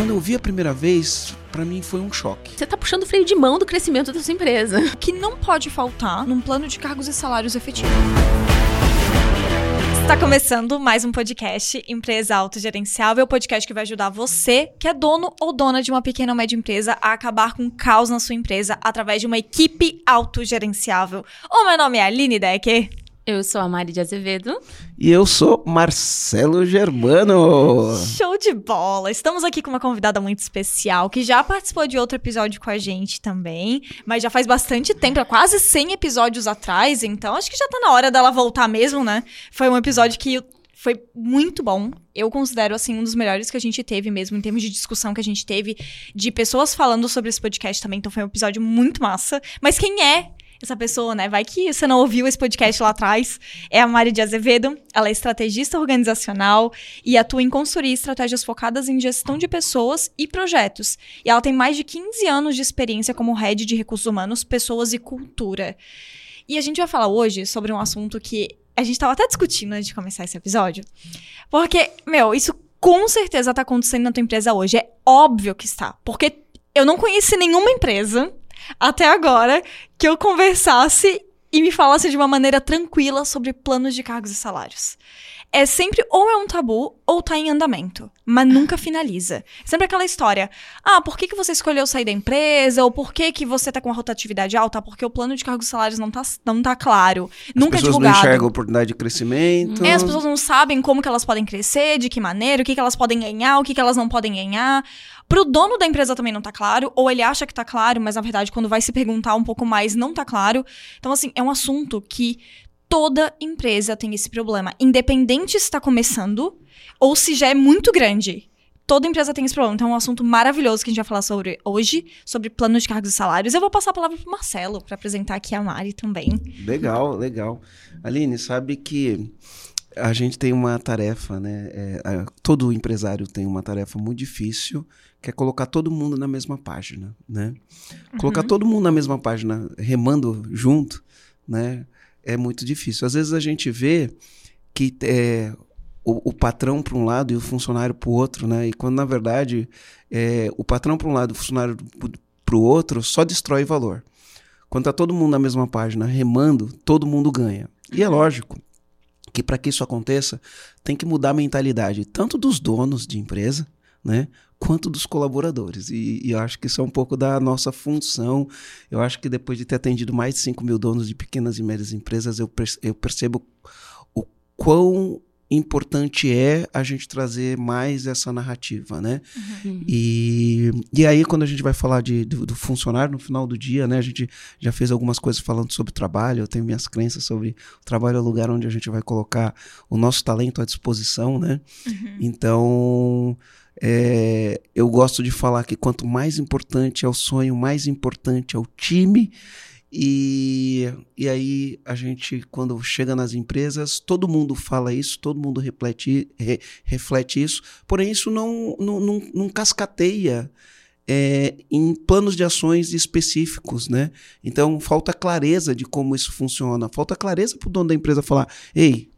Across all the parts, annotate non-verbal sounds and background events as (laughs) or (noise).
quando eu vi a primeira vez, para mim foi um choque. Você tá puxando o freio de mão do crescimento da sua empresa. Que não pode faltar num plano de cargos e salários efetivo. Está começando mais um podcast Empresa Autogerenciável, o podcast que vai ajudar você, que é dono ou dona de uma pequena ou média empresa, a acabar com o caos na sua empresa através de uma equipe autogerenciável. O meu nome é Aline Decker. Eu sou a Mari de Azevedo. E eu sou Marcelo Germano. Show de bola! Estamos aqui com uma convidada muito especial que já participou de outro episódio com a gente também, mas já faz bastante tempo, quase 100 episódios atrás, então acho que já tá na hora dela voltar mesmo, né? Foi um episódio que foi muito bom. Eu considero, assim, um dos melhores que a gente teve mesmo, em termos de discussão que a gente teve, de pessoas falando sobre esse podcast também. Então foi um episódio muito massa. Mas quem é essa pessoa, né? Vai que você não ouviu esse podcast lá atrás. É a Mari de Azevedo. Ela é estrategista organizacional e atua em consultoria estratégias focadas em gestão de pessoas e projetos. E ela tem mais de 15 anos de experiência como head de recursos humanos, pessoas e cultura. E a gente vai falar hoje sobre um assunto que a gente estava até discutindo antes de começar esse episódio. Porque, meu, isso com certeza está acontecendo na tua empresa hoje. É óbvio que está. Porque eu não conheci nenhuma empresa até agora que eu conversasse e me falasse de uma maneira tranquila sobre planos de cargos e salários. É sempre ou é um tabu ou tá em andamento, mas nunca (laughs) finaliza. Sempre aquela história: ah, por que, que você escolheu sair da empresa? Ou por que, que você tá com a rotatividade alta? Porque o plano de cargos e salários não tá, não tá claro. As nunca é pessoas divulgado. não enxergam oportunidade de crescimento. É, as pessoas não sabem como que elas podem crescer, de que maneira, o que, que elas podem ganhar, o que, que elas não podem ganhar. Pro dono da empresa também não tá claro, ou ele acha que tá claro, mas na verdade, quando vai se perguntar um pouco mais, não tá claro. Então, assim, é um assunto que toda empresa tem esse problema. Independente se está começando ou se já é muito grande. Toda empresa tem esse problema. Então é um assunto maravilhoso que a gente vai falar sobre hoje, sobre planos de cargos e salários. Eu vou passar a palavra pro Marcelo para apresentar aqui a Mari também. Legal, legal. Aline, sabe que a gente tem uma tarefa, né? É, a, todo empresário tem uma tarefa muito difícil, que é colocar todo mundo na mesma página, né? Colocar todo mundo na mesma página, remando junto, né? É muito difícil. Às vezes a gente vê que é, o, o patrão para um lado e o funcionário para o outro, né? E quando na verdade é, o patrão para um lado e o funcionário para o outro só destrói valor. Quando tá todo mundo na mesma página remando, todo mundo ganha. E é lógico que para que isso aconteça, tem que mudar a mentalidade tanto dos donos de empresa, né, quanto dos colaboradores. E, e, eu acho que isso é um pouco da nossa função. Eu acho que depois de ter atendido mais de 5 mil donos de pequenas e médias empresas, eu, eu percebo o quão importante é a gente trazer mais essa narrativa, né? Uhum. E, e aí, quando a gente vai falar de, do, do, funcionário no final do dia, né? A gente já fez algumas coisas falando sobre trabalho, eu tenho minhas crenças sobre o trabalho é o lugar onde a gente vai colocar o nosso talento à disposição, né? Uhum. Então, é, eu gosto de falar que quanto mais importante é o sonho, mais importante é o time e, e aí a gente, quando chega nas empresas, todo mundo fala isso, todo mundo reflete, re, reflete isso, porém isso não, não, não, não cascateia é, em planos de ações específicos, né? Então falta clareza de como isso funciona, falta clareza para o dono da empresa falar, ei,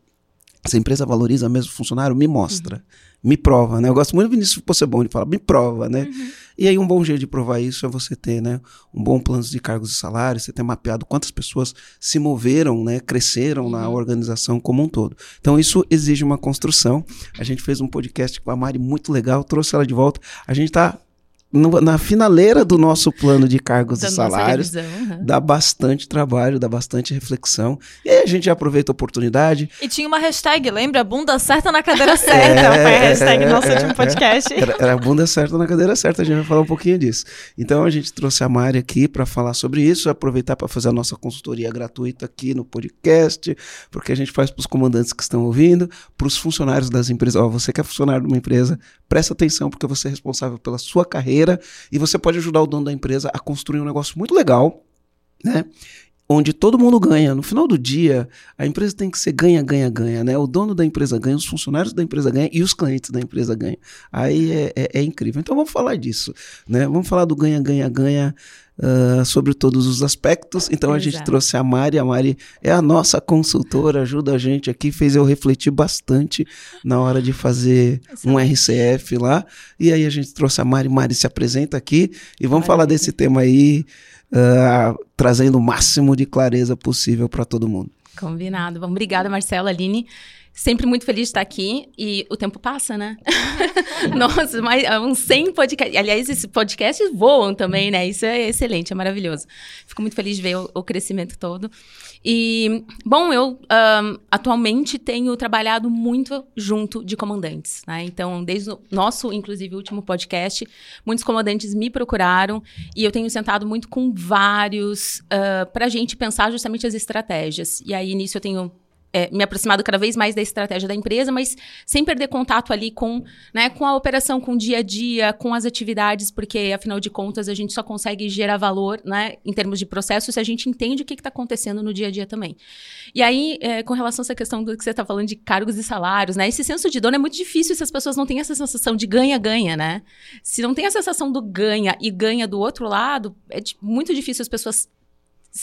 essa empresa valoriza mesmo o funcionário? Me mostra. Uhum me prova, né? Eu gosto muito do Vinícius Possebon de falar, me prova, né? Uhum. E aí um bom jeito de provar isso é você ter, né, um bom plano de cargos e salários, você ter mapeado quantas pessoas se moveram, né, cresceram uhum. na organização como um todo. Então isso exige uma construção. A gente fez um podcast com a Mari muito legal, trouxe ela de volta. A gente está no, na finaleira do nosso plano de cargos da e salários, uhum. dá bastante trabalho, dá bastante reflexão. E aí a gente aproveita a oportunidade. E tinha uma hashtag, lembra? Bunda certa na cadeira certa. É, foi a hashtag é, do nosso é, último podcast. Era, era bunda certa na cadeira certa, a gente vai falar um pouquinho disso. Então a gente trouxe a Mari aqui para falar sobre isso, aproveitar para fazer a nossa consultoria gratuita aqui no podcast, porque a gente faz para os comandantes que estão ouvindo, para os funcionários das empresas. Ó, você que é funcionário de uma empresa, presta atenção, porque você é responsável pela sua carreira e você pode ajudar o dono da empresa a construir um negócio muito legal, né? Onde todo mundo ganha. No final do dia, a empresa tem que ser ganha, ganha, ganha, né? O dono da empresa ganha, os funcionários da empresa ganham e os clientes da empresa ganham. Aí é, é, é incrível. Então vamos falar disso, né? Vamos falar do ganha, ganha, ganha uh, sobre todos os aspectos. Então a gente Exato. trouxe a Mari. A Mari é a nossa consultora, ajuda a gente aqui, fez eu refletir bastante na hora de fazer um RCF lá. E aí a gente trouxe a Mari. Mari se apresenta aqui e vamos falar desse tema aí, uh, trazendo o máximo de clareza possível para todo mundo. Combinado. Bom, obrigada, Marcelo, Aline. Sempre muito feliz de estar aqui e o tempo passa, né? (laughs) Nossa, mais, uns 100 podcasts. Aliás, esses podcasts voam também, né? Isso é excelente, é maravilhoso. Fico muito feliz de ver o, o crescimento todo. E, bom, eu ahn, atualmente tenho trabalhado muito junto de comandantes, né? Então, desde o nosso, inclusive, último podcast, muitos comandantes me procuraram e eu tenho sentado muito com vários para a gente pensar justamente as estratégias. E aí, nisso, eu tenho é, me aproximado cada vez mais da estratégia da empresa, mas sem perder contato ali com, né, com a operação, com o dia a dia, com as atividades, porque afinal de contas a gente só consegue gerar valor, né, em termos de processo, se a gente entende o que está acontecendo no dia a dia também. E aí, é, com relação a essa questão do que você está falando de cargos e salários, né, esse senso de dono é muito difícil se as pessoas não têm essa sensação de ganha-ganha, né? Se não tem a sensação do ganha e ganha do outro lado, é muito difícil as pessoas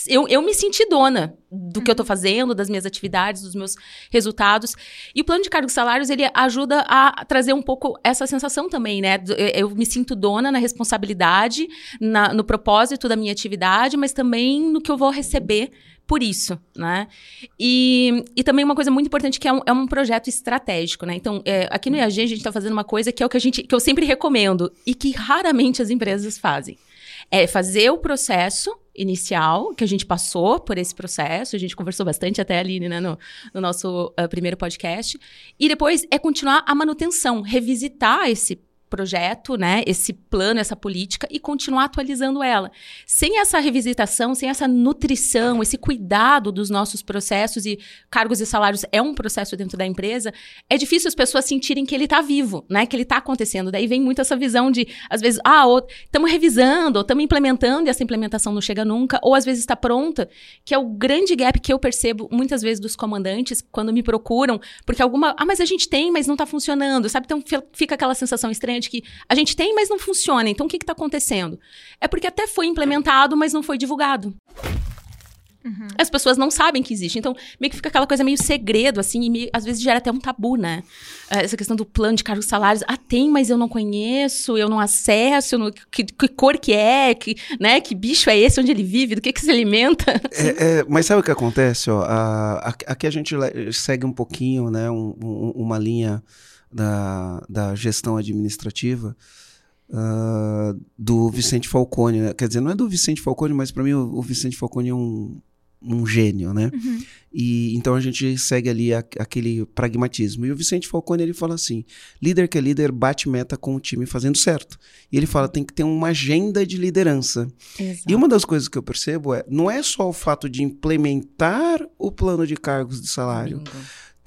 eu, eu me senti dona do que eu tô fazendo, das minhas atividades, dos meus resultados. E o plano de cargos e salários, ele ajuda a trazer um pouco essa sensação também, né? Eu me sinto dona na responsabilidade, na- no propósito da minha atividade, mas também no que eu vou receber por isso, né? E, e também uma coisa muito importante que é um, é um projeto estratégico, né? Então, é, aqui no IAG a gente está fazendo uma coisa que é o que a gente, que eu sempre recomendo e que raramente as empresas fazem. É fazer o processo inicial, que a gente passou por esse processo, a gente conversou bastante até ali, né, no, no nosso ah, primeiro podcast, e depois é continuar a manutenção, revisitar esse projeto, né, esse plano, essa política e continuar atualizando ela. Sem essa revisitação, sem essa nutrição, esse cuidado dos nossos processos e cargos e salários é um processo dentro da empresa, é difícil as pessoas sentirem que ele está vivo, né, que ele está acontecendo. Daí vem muito essa visão de, às vezes, ah, estamos revisando, estamos implementando e essa implementação não chega nunca, ou às vezes está pronta, que é o grande gap que eu percebo muitas vezes dos comandantes quando me procuram, porque alguma, ah, mas a gente tem, mas não está funcionando, sabe? Então fi- fica aquela sensação estranha que a gente tem, mas não funciona. Então o que está acontecendo? É porque até foi implementado, mas não foi divulgado. As pessoas não sabem que existe. Então, meio que fica aquela coisa meio segredo, assim, e meio- às vezes gera até um tabu, né? Eh, Essa questão do plano de cargos e salários. Ah, tem, mas eu não conheço, eu não acesso, eu não- que, que cor que é, que, né? que bicho é esse, onde ele vive, do que, que se alimenta. É, é, mas sabe o que acontece? Ó, A- a- aqui a gente segue um pouquinho, né, um- um- uma linha da, da gestão administrativa ah, do Vicente Falcone. né? Quer dizer, não é do Vicente Falcone, mas para mim o, o Vicente Falcone é um, um gênio, né? E então a gente segue ali a- aquele pragmatismo. E o Vicente Falcone ele fala assim: líder que é líder bate meta com o time fazendo certo. E ele fala tem que ter uma agenda de liderança. E uma das coisas que eu percebo é, não é só o fato de implementar o plano de cargos de salário.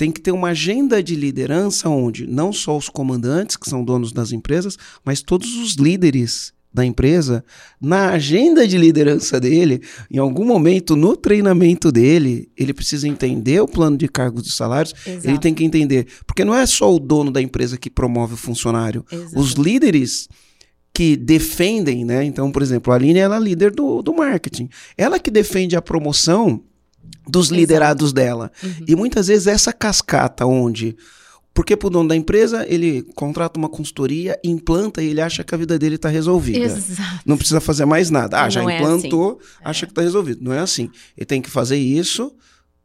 Tem que ter uma agenda de liderança onde não só os comandantes, que são donos das empresas, mas todos os líderes da empresa, na agenda de liderança dele, em algum momento no treinamento dele, ele precisa entender o plano de cargos de salários, Exato. ele tem que entender, porque não é só o dono da empresa que promove o funcionário, Exato. os líderes que defendem, né? Então, por exemplo, a Aline ela é líder do, do marketing. Ela que defende a promoção dos Exato. liderados dela. Uhum. E muitas vezes essa cascata onde porque pro dono da empresa, ele contrata uma consultoria, implanta e ele acha que a vida dele está resolvida. Exato. Não precisa fazer mais nada. Ah, já Não é implantou, acha que está resolvido. Não é assim. Ele tem que fazer isso,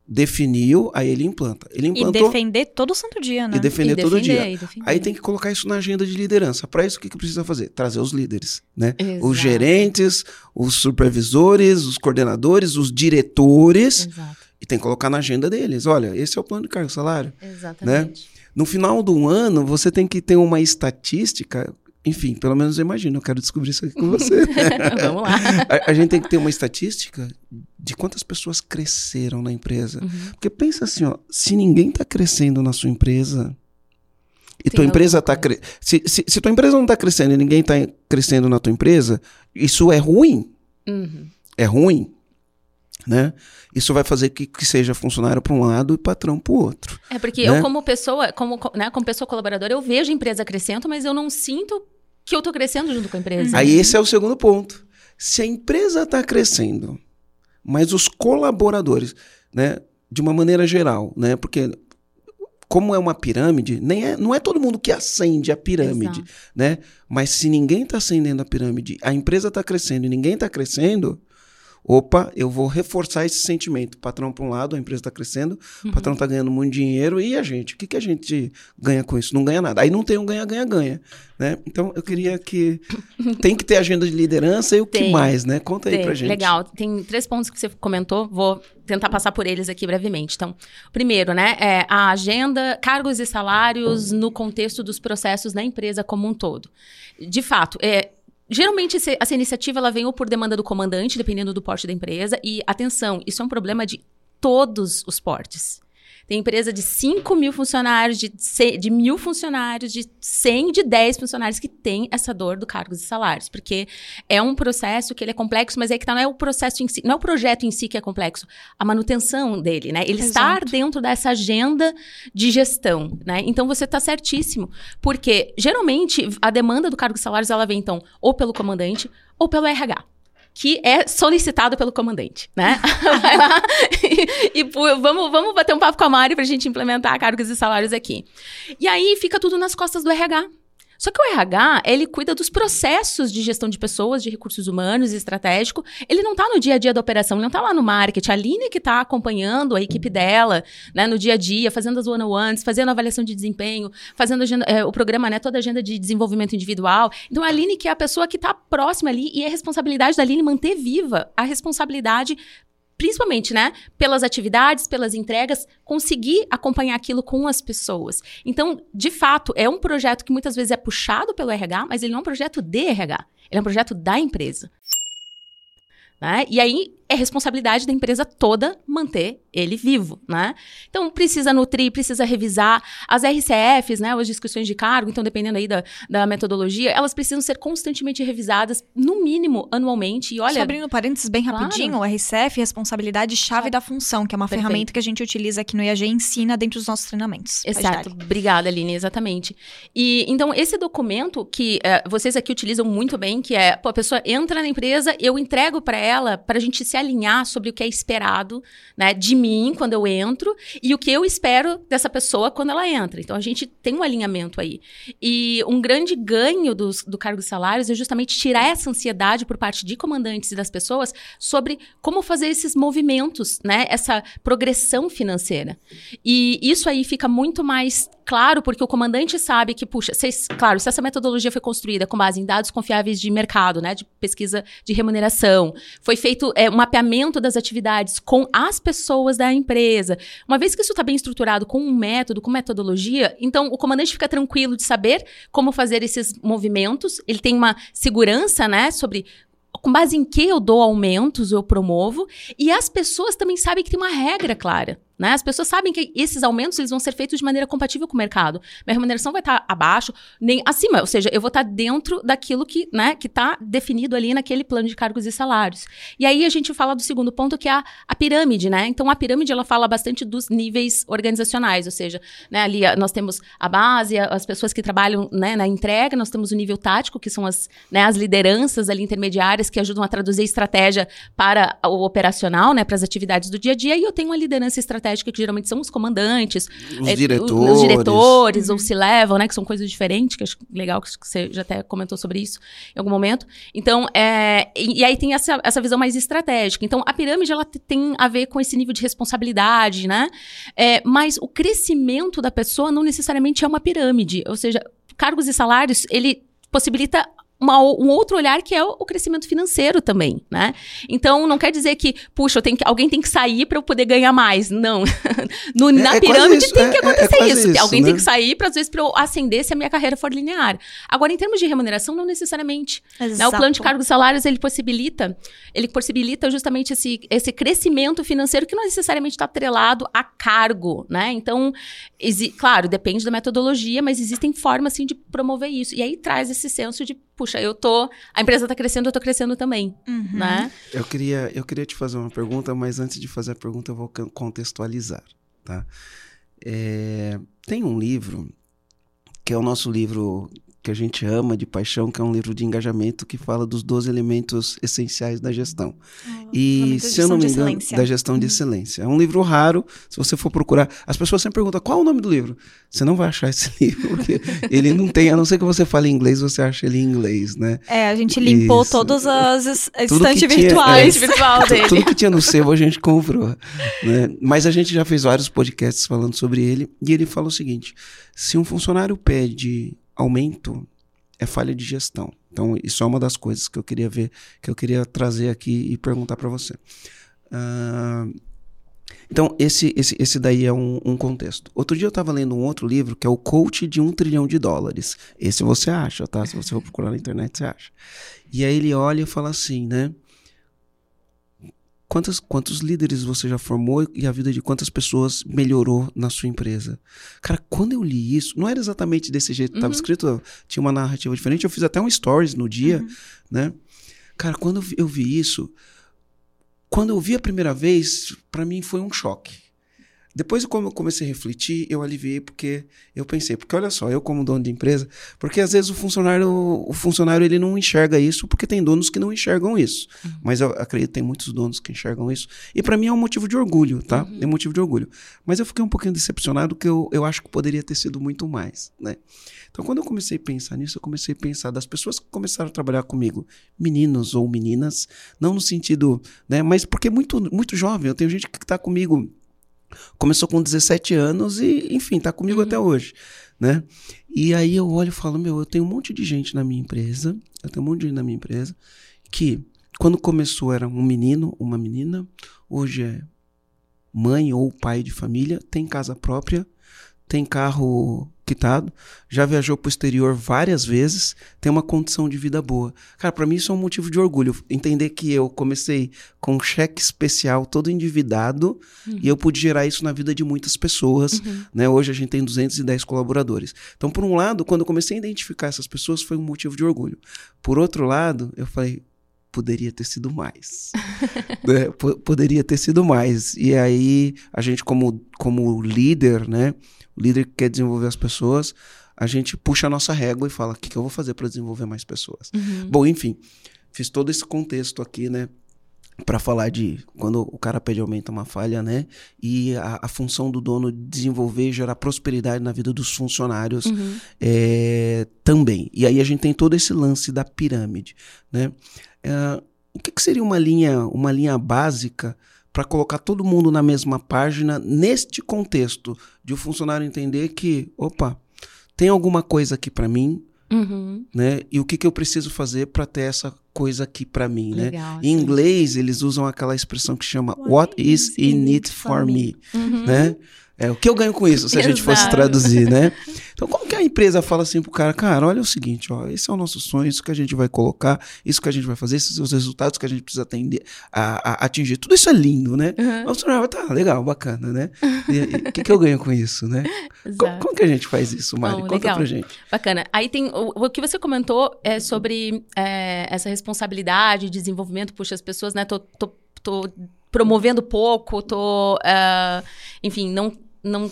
definiu, aí ele implanta. Ele E implantou defender todo santo dia, né? e defender E todo defender, dia. e defender. Aí tem que colocar isso na agenda de liderança. Para isso, o que, que precisa fazer? Trazer os líderes, né? Exato. Os gerentes, os supervisores, os coordenadores, os diretores. Exato. E tem que colocar na agenda deles. Olha, esse é o plano de cargo e salário. Exatamente. No final do ano, você tem que ter uma estatística. Enfim, pelo menos eu imagino, eu quero descobrir isso aqui com você. (laughs) Vamos lá. a, a gente tem que ter uma estatística de quantas pessoas cresceram na empresa. Uhum. Porque pensa assim, ó, se ninguém está crescendo na sua empresa e Tem tua empresa está cre... se, se, se tua empresa não está crescendo e ninguém está crescendo na tua empresa, isso é ruim. Uhum. É ruim, né? Isso vai fazer que, que seja funcionário para um lado e patrão para o outro. É porque Né? eu, como pessoa, como, co- né, como pessoa colaboradora, eu vejo a empresa crescendo, mas eu não sinto que eu tô crescendo junto com a empresa. Aí esse é o segundo ponto. Se a empresa está crescendo, mas os colaboradores, né, de uma maneira geral, né, porque como é uma pirâmide, nem é, não é todo mundo que acende a pirâmide, Exato. né? Mas se ninguém está acendendo a pirâmide, a empresa está crescendo e ninguém está crescendo, opa, eu vou reforçar esse sentimento. O patrão para um lado, a empresa está crescendo, o patrão está ganhando muito dinheiro e a gente, o que, que a gente ganha com isso? Não ganha nada. Aí não tem um ganha-ganha-ganha, né? Então eu queria que (laughs) tem que ter agenda de liderança e o que Tem. mais, né? Conta aí Tem, pra gente. Legal. Tem três pontos que você comentou, vou tentar passar por eles aqui brevemente. Então, primeiro, né, é a agenda, cargos e salários no contexto dos processos na empresa como um todo. De fato, é, Geralmente, essa iniciativa ela vem ou por demanda do comandante, dependendo do porte da empresa. E, atenção, isso é um problema de todos os portes. Tem empresa de 5 mil funcionários, de, ce- de mil funcionários, de 100, de 10 funcionários que tem essa dor do cargos e salários. Porque é um processo que ele é complexo, mas é que tá, não é o processo em si, não é o projeto em si que é complexo, a manutenção dele, né? Ele estar Exato. dentro dessa agenda de gestão, né? Então você está certíssimo, porque geralmente a demanda do cargo e salários ela vem então ou pelo comandante ou pelo RH. Que é solicitado pelo comandante, né? (laughs) Vai lá e, e vamos, vamos bater um papo com a Mari pra gente implementar cargos e salários aqui. E aí fica tudo nas costas do RH. Só que o RH, ele cuida dos processos de gestão de pessoas, de recursos humanos e estratégico. Ele não tá no dia a dia da operação, ele não tá lá no marketing. A Aline que tá acompanhando a equipe dela, né, no dia a dia, fazendo as one-on-ones, fazendo a avaliação de desempenho, fazendo agenda- é, o programa, né, toda a agenda de desenvolvimento individual. Então, a Aline que é a pessoa que tá próxima ali e é responsabilidade da Aline manter viva a responsabilidade principalmente, né, pelas atividades, pelas entregas, conseguir acompanhar aquilo com as pessoas. Então, de fato, é um projeto que muitas vezes é puxado pelo RH, mas ele não é um projeto de RH, ele é um projeto da empresa. Né? E aí é responsabilidade da empresa toda manter ele vivo, né? Então precisa nutrir, precisa revisar as RCFs, né? As discussões de cargo, então dependendo aí da, da metodologia, elas precisam ser constantemente revisadas, no mínimo anualmente. E olha, Só abrindo parênteses bem Claro. rapidinho, o RCF, responsabilidade chave da função, que é uma Perfeito. ferramenta que a gente utiliza aqui no IAG e ensina dentro dos nossos treinamentos. Exato. Obrigada, Aline, exatamente. E então, esse documento que eh, vocês aqui utilizam muito bem, que é, pô, a pessoa entra na empresa, eu entrego para ela, para a gente se alinhar sobre o que é esperado né, de mim quando eu entro e o que eu espero dessa pessoa quando ela entra. Então, a gente tem um alinhamento aí. E um grande ganho dos, do cargo e salários é justamente tirar essa ansiedade por parte de comandantes e das pessoas sobre como fazer esses movimentos, né? Essa progressão financeira. E isso aí fica muito mais claro, porque o comandante sabe que, puxa, vocês, claro, se essa metodologia foi construída com base em dados confiáveis de mercado, né, de pesquisa de remuneração, foi feito é, um mapeamento das atividades com as pessoas da empresa. Uma vez que isso está bem estruturado com um método, com metodologia, então o comandante fica tranquilo de saber como fazer esses movimentos, ele tem uma segurança, né, sobre com base em que eu dou aumentos, eu promovo, e as pessoas também sabem que tem uma regra clara. Né? As pessoas sabem que esses aumentos eles vão ser feitos de maneira compatível com o mercado. Minha remuneração vai estar abaixo, nem acima, ou seja, eu vou estar dentro daquilo que né, está definido ali naquele plano de cargos e salários. E aí a gente fala do segundo ponto, que é a, a pirâmide. Né? Então, a pirâmide ela fala bastante dos níveis organizacionais, ou seja, né, ali a- nós temos a base, as pessoas que trabalham né, na entrega, nós temos o nível tático, que são as, né, as lideranças ali intermediárias que ajudam a traduzir estratégia para o operacional, né, para as atividades do dia a dia, e eu tenho uma liderança estratégica que geralmente são os comandantes, Os é, diretores. os diretores, ou se levam, né, que são coisas diferentes, que acho legal que você já até comentou sobre isso em algum momento. Então, é, e, e aí tem essa, essa visão mais estratégica. Então, a pirâmide, ela te- tem a ver com esse nível de responsabilidade, né? É, mas o crescimento da pessoa não necessariamente é uma pirâmide. Ou seja, cargos e salários, ele possibilita uma o- um outro olhar que é o, crescimento financeiro também, né? Então não quer dizer que, puxa, eu tenho que, alguém tem que sair para eu poder ganhar mais. Não. (laughs) No- na é pirâmide isso, tem é- que é- é acontecer quase isso. isso, Alguém né? tem que sair para às vezes para eu ascender se a minha carreira for linear. Agora em termos de remuneração não necessariamente. Né? O plano de cargos e salários, ele possibilita, ele possibilita justamente esse, esse crescimento financeiro que não necessariamente está atrelado a cargo, né? Então, claro, depende da metodologia, mas existem formas, assim, de promover isso. E aí traz esse senso de, puxa, eu tô, a empresa está crescendo, eu tô crescendo também, Uhum. né? Eu queria, eu queria te fazer uma pergunta, mas antes de fazer a pergunta, eu vou contextualizar, tá? É, tem um livro, que é o nosso livro que a gente ama de paixão, que é um livro de engajamento que fala dos 12 elementos essenciais da gestão. Oh, e, se eu não me engano, da gestão de Uhum. excelência. É um livro raro, se você for procurar. As pessoas sempre perguntam qual é o nome do livro. Você não vai achar esse (laughs) livro, porque ele não tem, a não ser que você fale inglês, você acha ele em inglês, né? É, a gente limpou Isso. todas as estantes tinha- virtuais. Esse (laughs) virtual Tu- dele. Tudo que tinha no sebo a gente comprou. Né? Mas a gente já fez vários podcasts falando sobre ele. E ele fala o seguinte: se um funcionário pede aumento, é falha de gestão. Então, isso é uma das coisas que eu queria ver, que eu queria trazer aqui e perguntar para você. Ah, então, esse, esse, esse daí é um, um contexto. Outro dia eu estava lendo um outro livro que é o Coach de um Trilhão de Dólares. Esse você acha, tá? Se você for procurar na internet, você acha. E aí ele olha e fala assim, né? Quantas, quantos líderes você já formou e a vida de quantas pessoas melhorou na sua empresa? Cara, quando eu li isso, não era exatamente desse jeito que estava Uhum. escrito, tinha uma narrativa diferente. Eu fiz até um stories no dia, Uhum. né? Cara, quando eu vi, eu vi isso, quando eu vi a primeira vez, para mim foi um choque. Depois, como eu comecei a refletir, eu aliviei porque eu pensei, porque olha só, eu como dono de empresa, porque às vezes o funcionário, o funcionário ele não enxerga isso, porque tem donos que não enxergam isso. Mas eu acredito que tem muitos donos que enxergam isso. E para mim é um motivo de orgulho, tá? É um motivo de orgulho. Mas eu fiquei um pouquinho decepcionado que eu, eu acho que poderia ter sido muito mais, né? Então, quando eu comecei a pensar nisso, eu comecei a pensar das pessoas que começaram a trabalhar comigo, meninos ou meninas, não no sentido, né? Mas porque é muito, muito jovem. Eu tenho gente que está comigo, começou com 17 anos e, enfim, está comigo Uhum. até hoje, né? E aí eu olho e falo, meu, eu tenho um monte de gente na minha empresa, eu tenho um monte de gente na minha empresa, que quando começou era um menino, uma menina, hoje é mãe ou pai de família, tem casa própria, tem carro quitado, já viajou para o exterior várias vezes, tem uma condição de vida boa. Cara, para mim isso é um motivo de orgulho. Entender que eu comecei com um cheque especial todo endividado e eu pude gerar isso na vida de muitas pessoas. Uhum. Né? Hoje a gente tem 210 colaboradores. Então, por um lado, quando eu comecei a identificar essas pessoas, foi um motivo de orgulho. Por outro lado, eu falei, poderia ter sido mais. (laughs) né? Poderia ter sido mais. E aí, a gente, como, como líder, né? O líder que quer desenvolver as pessoas, a gente puxa a nossa régua e fala: o que, que eu vou fazer para desenvolver mais pessoas? Uhum. Bom, enfim, fiz todo esse contexto aqui, né? Para falar de quando o cara pede aumento é uma falha, né? E a, a função do dono de desenvolver e gerar prosperidade na vida dos funcionários Uhum. é, também. E aí a gente tem todo esse lance da pirâmide, né? É, o que, que seria uma linha, uma linha básica para colocar todo mundo na mesma página neste contexto de o funcionário entender que, opa, tem alguma coisa aqui para mim, Uhum. né? E o que, que eu preciso fazer para ter essa coisa aqui para mim, né? Legal. Em inglês, eles usam aquela expressão que chama What is in it for me, Uhum. né? É, o que eu ganho com isso, se a gente fosse traduzir, né? Então, como que a empresa fala assim pro cara, cara, olha o seguinte, ó, esse é o nosso sonho, isso que a gente vai colocar, isso que a gente vai fazer, esses são os resultados que a gente precisa atender, a, a- atingir. Tudo isso é lindo, né? Uhum. Mas o vai, tá, legal, bacana, né? O que, que eu ganho com isso, né? (laughs) Co- Exato. Como, que a gente faz isso, Mari? Bom, Conta legal. pra gente. Bacana. Aí tem o, o que você comentou é sobre é, essa responsabilidade, desenvolvimento, puxa, as pessoas, né? Tô, tô, tô promovendo pouco, tô, é, enfim, não, não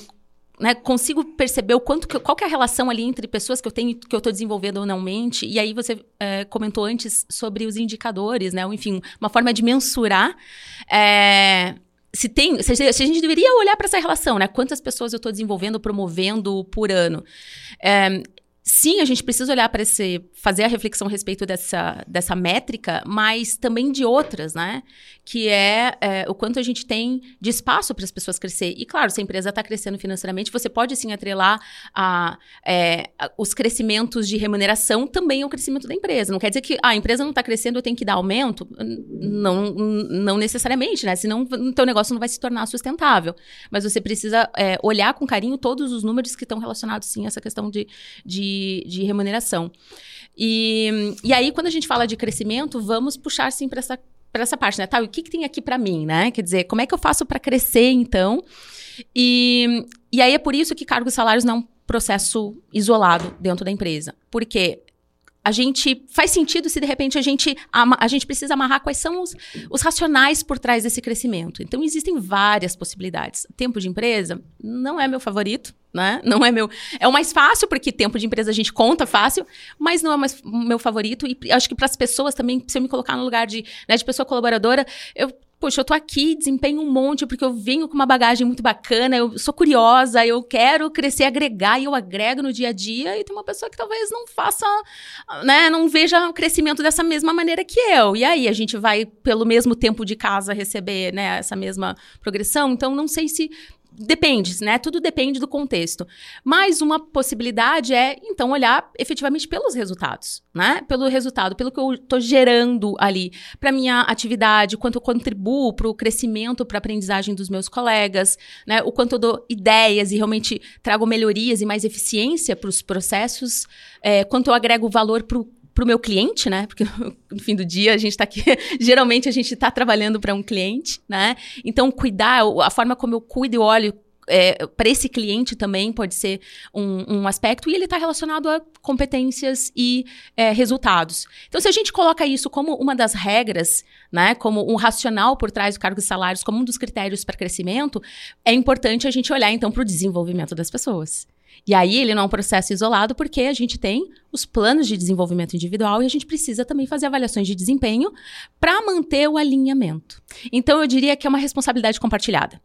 né, consigo perceber o quanto que, qual que é a relação ali entre pessoas que eu tenho que eu estou desenvolvendo anualmente. E aí você é, comentou antes sobre os indicadores, né? Ou, enfim, uma forma de mensurar. é, se tem, se, se a gente deveria olhar para essa relação, né? Quantas pessoas eu estou desenvolvendo, promovendo por ano? É, sim, a gente precisa olhar para esse, fazer a reflexão a respeito dessa, dessa métrica, mas também de outras, né? Que é, é, o quanto a gente tem de espaço para as pessoas crescer. E claro, se a empresa está crescendo financeiramente, você pode sim atrelar a, é, os crescimentos de remuneração também ao crescimento da empresa. Não quer dizer que ah, a empresa não está crescendo, eu tenho que dar aumento. Não, não necessariamente, né? Senão o teu negócio não vai se tornar sustentável. Mas você precisa é, olhar com carinho todos os números que estão relacionados, sim, a essa questão de, de, de remuneração. E, e aí, quando a gente fala de crescimento, vamos puxar, sim, para essa, essa parte, né? Tá, o que, que tem aqui para mim, né? Quer dizer, como é que eu faço para crescer, então? E, e aí é por isso que cargos e salários não é um processo isolado dentro da empresa. Porque a gente faz sentido se de repente a gente a gente precisa amarrar quais são os, os racionais por trás desse crescimento. Então existem várias possibilidades. Tempo de empresa não é meu favorito, né? Não é meu. É o mais fácil, porque tempo de empresa a gente conta fácil, mas não é mais meu favorito. E acho que para as pessoas também, se eu me colocar no lugar de, né, de pessoa colaboradora, eu poxa, eu tô aqui, desempenho um monte, porque eu venho com uma bagagem muito bacana, eu sou curiosa, eu quero crescer, agregar, e eu agrego no dia a dia, e tem uma pessoa que talvez não faça, né, não veja o crescimento dessa mesma maneira que eu. E aí, a gente vai, pelo mesmo tempo de casa, receber, né, essa mesma progressão? Então, não sei se Depende, né? Tudo depende do contexto. Mas uma possibilidade é, então, olhar efetivamente pelos resultados, né? Pelo resultado, pelo que eu estou gerando ali para minha atividade, quanto eu contribuo para o crescimento, para a aprendizagem dos meus colegas, né? O quanto eu dou ideias e realmente trago melhorias e mais eficiência para os processos, é, quanto eu agrego valor para o para o meu cliente, né? Porque (laughs) no fim do dia a gente está aqui, (laughs) geralmente a gente está trabalhando para um cliente, né? Então, cuidar, a forma como eu cuido e olho é, para esse cliente também pode ser um, um aspecto, e ele está relacionado a competências e é, resultados. Então, se a gente coloca isso como uma das regras, né, como um racional por trás do cargo e salários, como um dos critérios para crescimento, é importante a gente olhar então para o desenvolvimento das pessoas. E aí ele não é um processo isolado porque a gente tem os planos de desenvolvimento individual e a gente precisa também fazer avaliações de desempenho para manter o alinhamento. Então eu diria que é uma responsabilidade compartilhada.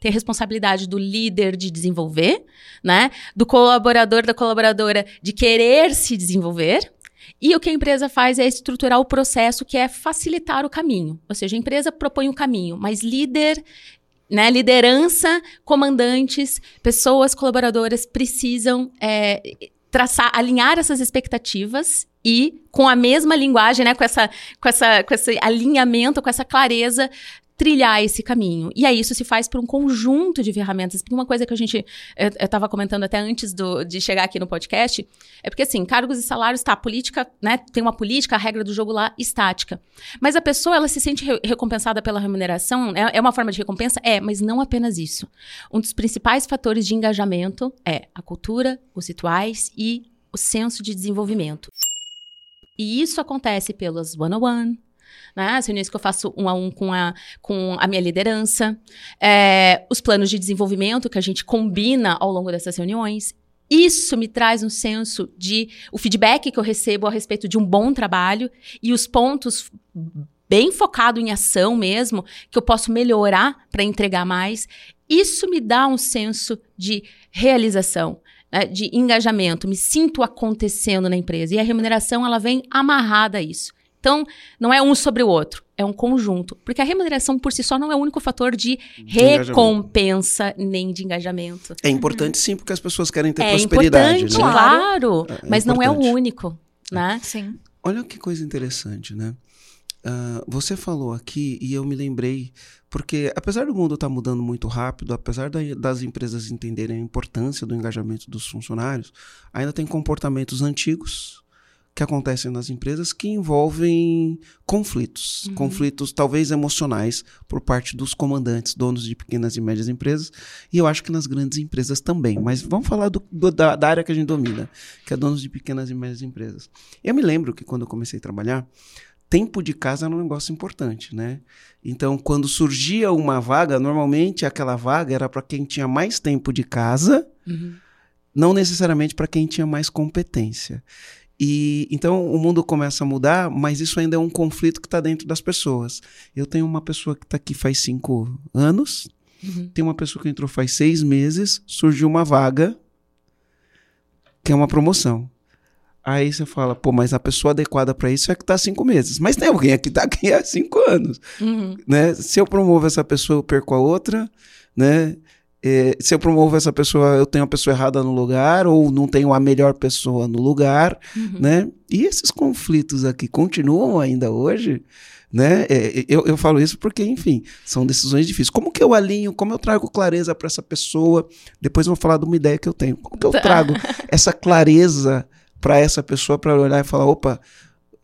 Tem a responsabilidade do líder de desenvolver, né? Do colaborador, da colaboradora de querer se desenvolver. E o que a empresa faz é estruturar o processo que é facilitar o caminho. Ou seja, a empresa propõe o um caminho, mas líder né, liderança, comandantes, pessoas colaboradoras precisam é, traçar, alinhar essas expectativas e com a mesma linguagem, né, com essa, com essa, com esse alinhamento, com essa clareza, trilhar esse caminho. E aí isso se faz por um conjunto de ferramentas. Porque uma coisa que a gente. Eu estava comentando até antes do, de chegar aqui no podcast, é porque assim, cargos e salários, tá, política, né? Tem uma política, a regra do jogo lá estática. Mas a pessoa, ela se sente re recompensada pela remuneração, é, é uma forma de recompensa? É, mas não apenas isso. Um dos principais fatores de engajamento é a cultura, os rituais e o senso de desenvolvimento. E isso acontece pelas one-on-one, né? As reuniões que eu faço um a um com a, com a minha liderança, é, os planos de desenvolvimento que a gente combina ao longo dessas reuniões. Isso me traz um senso de o feedback que eu recebo a respeito de um bom trabalho e os pontos bem focado em ação mesmo, que eu posso melhorar para entregar mais. Isso me dá um senso de realização, né, de engajamento, me sinto acontecendo na empresa. E a remuneração ela vem amarrada a isso. Então, não é um sobre o outro, é um conjunto. Porque a remuneração por si só não é o único fator de, de recompensa nem de engajamento. É importante sim, porque as pessoas querem ter é prosperidade. Importante, né? claro, é, é mas não é o único, né? Sim. Olha que coisa interessante, né? Uh, você falou aqui e eu me lembrei, porque apesar do mundo estar tá mudando muito rápido, apesar da, das empresas entenderem a importância do engajamento dos funcionários, ainda tem comportamentos antigos que acontecem nas empresas que envolvem conflitos, uhum. conflitos talvez emocionais por parte dos comandantes, donos de pequenas e médias empresas, e eu acho que nas grandes empresas também. Mas vamos falar do, do, da, da, área que a gente domina, que é donos de pequenas e médias empresas. Eu me lembro que quando eu comecei a trabalhar, tempo de casa era um negócio importante, né? Então, quando surgia uma vaga, normalmente aquela vaga era para quem tinha mais tempo de casa. Uhum não necessariamente para quem tinha mais competência. E então o mundo começa a mudar, mas isso ainda é um conflito que está dentro das pessoas. Eu tenho uma pessoa que está aqui faz cinco anos, uhum. tem uma pessoa que entrou faz seis meses, surgiu uma vaga que é uma promoção. Aí você fala, pô, mas a pessoa adequada para isso é que está há cinco meses. Mas tem alguém aqui que está aqui há cinco anos. Uhum. Né? Se eu promovo essa pessoa, eu perco a outra, né? É, se eu promovo essa pessoa, eu tenho a pessoa errada no lugar, ou não tenho a melhor pessoa no lugar, uhum. né? E esses conflitos aqui continuam ainda hoje, né? É, eu, eu falo isso porque, enfim, são decisões difíceis. Como que eu alinho, como eu trago clareza para essa pessoa? Depois eu vou falar de uma ideia que eu tenho. Como que eu tá. trago essa clareza para essa pessoa para olhar e falar, opa,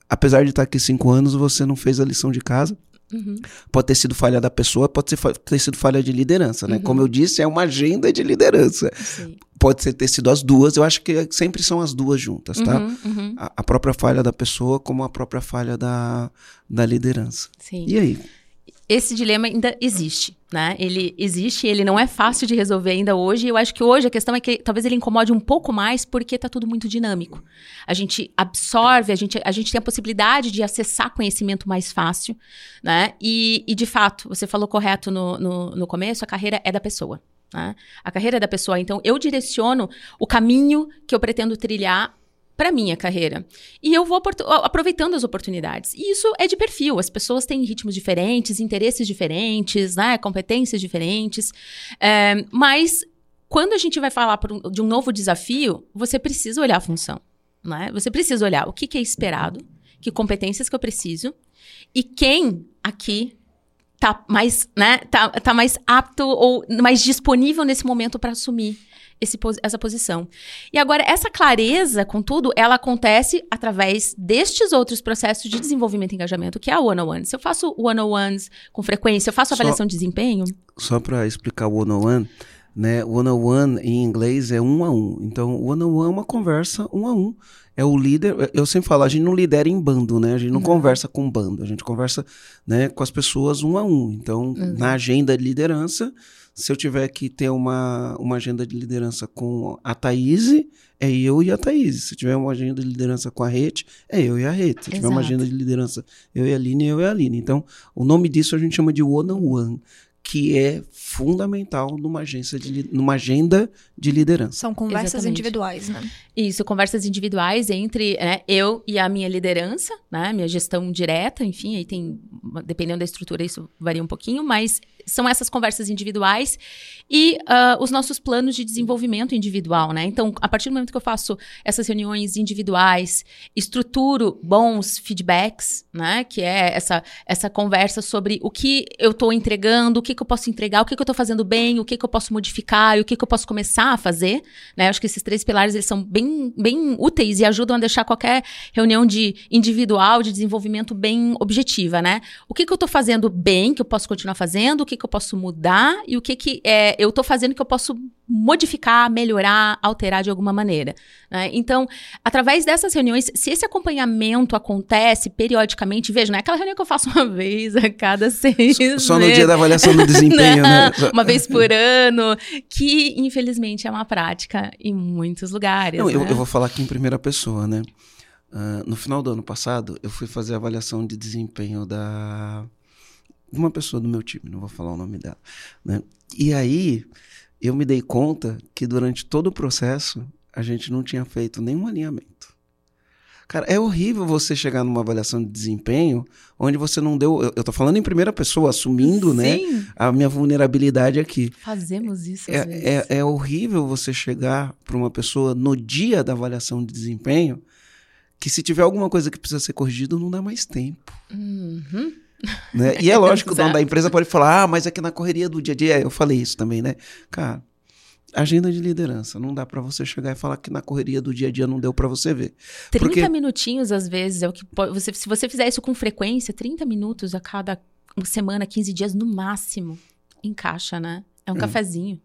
apesar de estar aqui cinco anos, você não fez a lição de casa. Uhum. Pode ter sido falha da pessoa, pode ser, ter sido falha de liderança, né? Uhum. Como eu disse, é uma agenda de liderança. Sim. Pode ser, ter sido as duas, eu acho que sempre são as duas juntas, tá? Uhum, uhum. A, a própria falha da pessoa como a própria falha da, da liderança. Sim. E aí? Esse dilema ainda existe, né? Ele existe, ele não é fácil de resolver ainda hoje. Eu acho que hoje a questão é que talvez ele incomode um pouco mais porque tá tudo muito dinâmico. A gente absorve, a gente, a gente tem a possibilidade de acessar conhecimento mais fácil, né? E, e de fato, você falou correto no, no, no começo, a carreira é da pessoa. Né? A carreira é da pessoa. Então, eu direciono o caminho que eu pretendo trilhar para minha carreira. E eu vou aproveitando as oportunidades. E isso é de perfil. As pessoas têm ritmos diferentes, interesses diferentes, né? competências diferentes. É, mas quando a gente vai falar um- de um novo desafio, você precisa olhar a função. Né? Você precisa olhar o que, que é esperado, que competências que eu preciso e quem aqui tá mais, né, tá, tá mais apto ou mais disponível nesse momento para assumir esse, essa posição. E agora, essa clareza, contudo, ela acontece através destes outros processos de desenvolvimento e engajamento, que é a one-on-one. Se eu faço one-on-ones com frequência, eu faço Só- avaliação de desempenho, Só para explicar o one-on-one, né? One-on-one em inglês é um a um. Então, one-on-one é uma conversa um a um. É o líder. Eu sempre falo, a gente não lidera em bando, né? A gente não conversa com bando, a gente conversa né, com as pessoas um a um. Então, na agenda de liderança, se eu tiver que ter uma, uma agenda de liderança com a Thaís, é eu e a Thaís. Se tiver uma agenda de liderança com a Rete, é eu e a Rete. Se tiver uma agenda de liderança eu e a Aline, eu e a Aline. Então, o nome disso a gente chama de one-on-one, que é fundamental numa, agência de, numa agenda de liderança. São conversas Exatamente. individuais, né? Isso, conversas individuais entre né, eu e a minha liderança, né, minha gestão direta, enfim, aí tem, dependendo da estrutura, isso varia um pouquinho, mas são essas conversas individuais e ah, os nossos planos de desenvolvimento individual, né? Então, a partir do momento que eu faço essas reuniões individuais, estruturo bons feedbacks, né? Que é essa, essa conversa sobre o que eu estou entregando, o que, que eu posso entregar, o que, que eu estou fazendo bem, o que, que eu posso modificar e o que, que eu posso começar a fazer, né? Acho que esses três pilares eles são bem, bem úteis e ajudam a deixar qualquer reunião de individual, de desenvolvimento bem objetiva, né? O que, que eu tô fazendo bem, que eu posso continuar fazendo, o que, que eu posso mudar e o que, que é, eu tô fazendo que eu posso modificar, melhorar, alterar de alguma maneira. né? Então, através dessas reuniões, se esse acompanhamento acontece periodicamente, veja, não é aquela reunião que eu faço uma vez a cada seis Só no meses. dia da avaliação do desempenho, né? (laughs) Só- Uma vez por ano, que infelizmente é uma prática em muitos lugares. Não, eu, né? eu vou falar aqui em primeira pessoa, né? Ah, no final do ano passado, eu fui fazer a avaliação de desempenho da uma pessoa do meu time, não vou falar o nome dela, né? E aí eu me dei conta que durante todo o processo a gente não tinha feito nenhum alinhamento. Cara, é horrível você chegar numa avaliação de desempenho onde você não deu. Eu, eu tô falando em primeira pessoa, assumindo, né? Sim, A minha vulnerabilidade aqui. fazemos isso às É, vezes. é, é horrível você chegar para uma pessoa no dia da avaliação de desempenho que se tiver alguma coisa que precisa ser corrigido, não dá mais tempo. Uhum. (laughs) Né? E é lógico, o dono da empresa pode falar, ah, mas é que na correria do dia a dia, eu falei isso também, né? Cara, agenda de liderança, não dá para você chegar e falar que na correria do dia a dia não deu para você ver. 30 Porque- minutinhos, às vezes, é o que pode. Você, se você fizer isso com frequência, 30 minutos a cada semana, 15 dias no máximo, encaixa, né? É um cafezinho.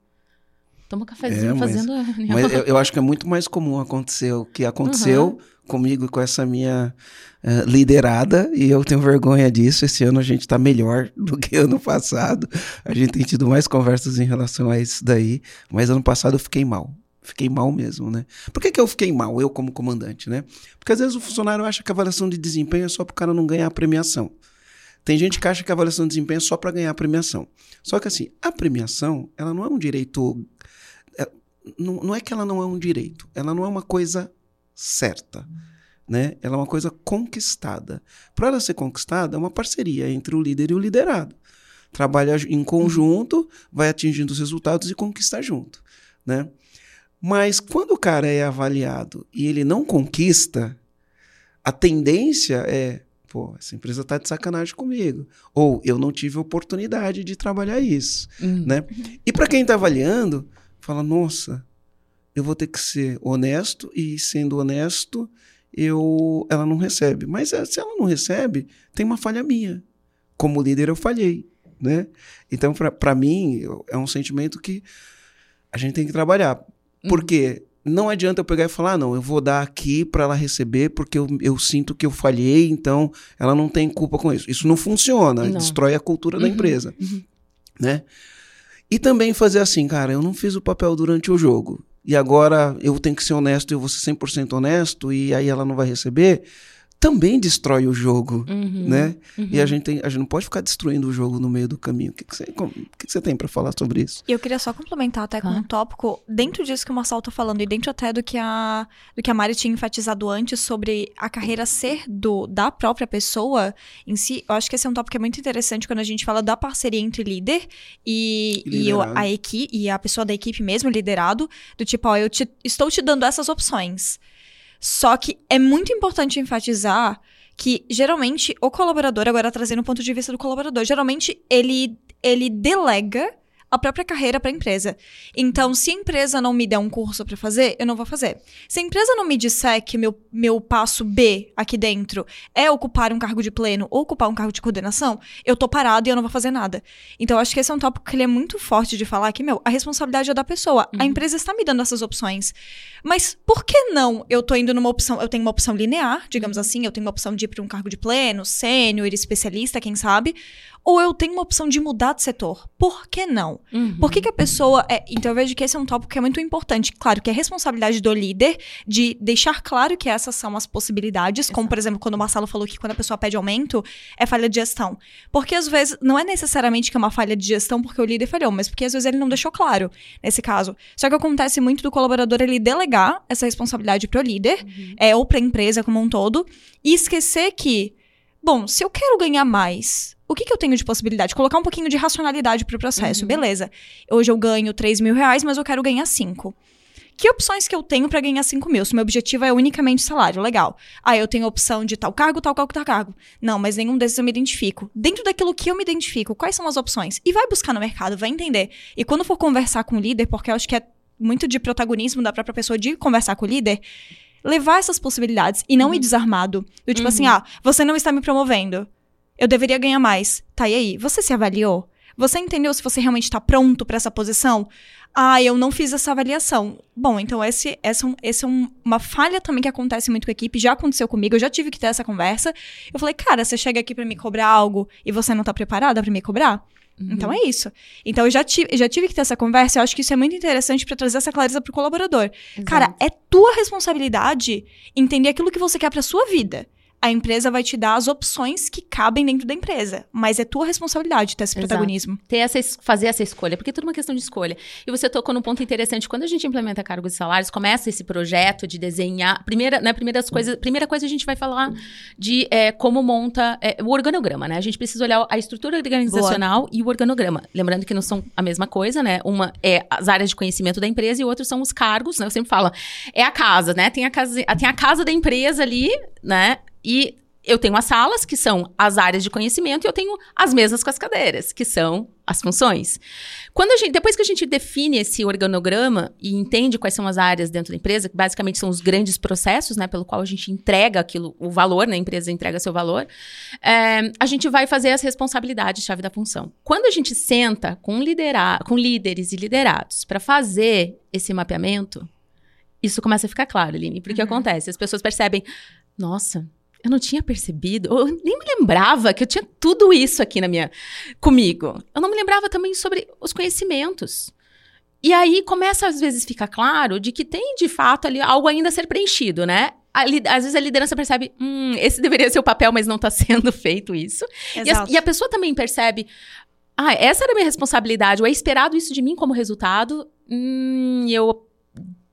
Toma um cafezinho É, mas- fazendo. Mas eu, eu (laughs) acho que é muito mais comum acontecer o que aconteceu comigo com essa minha eh, liderada, e eu tenho vergonha disso. Esse ano a gente tá melhor (laughs) do que ano passado. A gente tem tido mais conversas em relação a isso daí, mas ano passado eu fiquei mal. Fiquei mal mesmo, né? Por que, que eu fiquei mal, eu como comandante, né? Porque às vezes o funcionário acha que a avaliação de desempenho é só para o cara não ganhar a premiação. Tem gente que acha que a avaliação de desempenho é só para ganhar a premiação. Só que assim, a premiação, ela não é um direito é- não, não é que ela não é um direito, ela não é uma coisa certa, né? Ela é uma coisa conquistada. Para ela ser conquistada, é uma parceria entre o líder e o liderado. Trabalha em conjunto, vai atingindo os resultados e conquista junto, né? Mas quando o cara é avaliado e ele não conquista, a tendência é, pô, essa empresa tá de sacanagem comigo, ou eu não tive oportunidade de trabalhar isso Hum. né? E para quem está avaliando, fala: nossa, eu vou ter que ser honesto e sendo honesto, eu ela não recebe. Mas eh, se ela não recebe, tem uma falha minha. como líder eu falhei, né? Então, para mim, é um sentimento que a gente tem que trabalhar. Uhum. Porque não adianta eu pegar e falar, ah, não, eu vou dar aqui para ela receber porque eu, eu sinto que eu falhei, então ela não tem culpa com isso. Isso não funciona, Não. destrói a cultura da Uhum, empresa, uhum. né? E também fazer assim, cara, eu não fiz o papel durante o jogo. E agora eu tenho que ser honesto eu vou ser 100% honesto e aí ela não vai receber. Também destrói o jogo, Uhum. né? Uhum. E a gente, tem, a gente não pode ficar destruindo o jogo no meio do caminho. O que, que, você, como- o que, que você tem para falar sobre isso? E eu queria só complementar até com Claro. um tópico, dentro disso que o Marcelo tá falando, e dentro até do que a, do que a Mari tinha enfatizado antes sobre a carreira ser do, da própria pessoa em si, eu acho que esse é um tópico que é muito interessante quando a gente fala da parceria entre líder e, E e a equipe, e a pessoa da equipe mesmo, liderado, do tipo, ó, eu te- estou te dando essas opções. Só que é muito importante enfatizar que geralmente o colaborador, agora trazendo o ponto de vista do colaborador, geralmente ele, ele delega a própria carreira para a empresa. Então, se a empresa não me der um curso para fazer, eu não vou fazer. Se a empresa não me disser que meu, meu passo B aqui dentro é ocupar um cargo de pleno ou ocupar um cargo de coordenação, eu tô parado e eu não vou fazer nada. Então, eu acho que esse é um tópico que ele é muito forte de falar que, meu, a responsabilidade é da pessoa. A Uhum. empresa está me dando essas opções. Mas por que não eu tô indo numa opção, eu tenho uma opção linear, digamos assim, eu tenho uma opção de ir para um cargo de pleno, sênior, especialista, quem sabe, ou eu tenho uma opção de mudar de setor. Por que não? Uhum. Por que, que a pessoa. É, então eu vejo que esse é um tópico que é muito importante. Claro que é responsabilidade do líder de deixar claro que essas são as possibilidades, como, por exemplo, quando o Marcelo falou que quando a pessoa pede aumento, é falha de gestão. Porque às vezes não é necessariamente que é uma falha de gestão porque o líder falhou, mas porque às vezes ele não deixou claro nesse caso. Só que acontece muito do colaborador ele delegar essa responsabilidade pro líder, é, ou pra empresa como um todo, e esquecer que, bom, se eu quero ganhar mais, o que, que eu tenho de possibilidade? Colocar um pouquinho de racionalidade pro processo. Uhum. Beleza. Hoje eu ganho 3 mil reais, mas eu quero ganhar 5. Que opções que eu tenho pra ganhar 5 mil? Se meu objetivo é unicamente salário, legal. Ah, eu tenho a opção de tal cargo, tal cargo, tal cargo. Não, mas nenhum desses eu me identifico. Dentro daquilo que eu me identifico, quais são as opções? E vai buscar no mercado, vai entender. E quando for conversar com o líder, porque eu acho que é muito de protagonismo da própria pessoa de conversar com o líder, levar essas possibilidades e não ir desarmado. Do tipo assim, ah, você não está me promovendo. Eu deveria ganhar mais. Tá, e aí? Você se avaliou? Você entendeu se você realmente está pronto para essa posição? Ah, eu não fiz essa avaliação. Bom, então esse, essa, é esse é um- uma falha também que acontece muito com a equipe. Já aconteceu comigo, eu já tive que ter essa conversa. Eu falei, cara, você chega aqui para me cobrar algo e você não tá preparada para me cobrar? Então é isso. Então eu já tive, já tive que ter essa conversa. Eu acho que isso é muito interessante para trazer essa clareza pro colaborador. Cara, é tua responsabilidade entender aquilo que você quer pra sua vida. A empresa vai te dar as opções que cabem dentro da empresa, mas é tua responsabilidade ter esse Exato. protagonismo. ter essa, es- fazer essa escolha, porque é tudo uma questão de escolha. E você tocou num ponto interessante, quando a gente implementa cargos e salários, começa esse projeto de desenhar, primeira, né, primeiras coisas, primeira coisa a gente vai falar de é, como monta é, o organograma, né? A gente precisa olhar a estrutura organizacional e o organograma. Lembrando que não são a mesma coisa, né? Uma é as áreas de conhecimento da empresa e outros são os cargos, né? Eu sempre falo, é a casa, né? Tem a casa, tem a casa da empresa ali, né? E eu tenho as salas, que são as áreas de conhecimento, e eu tenho as mesas com as cadeiras, que são as funções. Quando a gente, depois que a gente define esse organograma e entende quais são as áreas dentro da empresa, que basicamente são os grandes processos, né, pelo qual a gente entrega aquilo, o valor, né, a empresa entrega seu valor, é, a gente vai fazer as responsabilidades chave da função. Quando a gente senta com, lidera com líderes e liderados para fazer esse mapeamento, isso começa a ficar claro, Aline, porque Uhum. acontece, as pessoas percebem, nossa, eu não tinha percebido, eu nem me lembrava que eu tinha tudo isso aqui na minha comigo. Eu não me lembrava também sobre os conhecimentos. E aí começa às vezes ficar claro de que tem de fato ali algo ainda a ser preenchido, né? A às vezes a liderança percebe, hum, esse deveria ser o papel, mas não está (laughs) sendo feito isso. E, Exato. e a pessoa também percebe, ah, essa era a minha responsabilidade, ou é esperado isso de mim como resultado, hum, e eu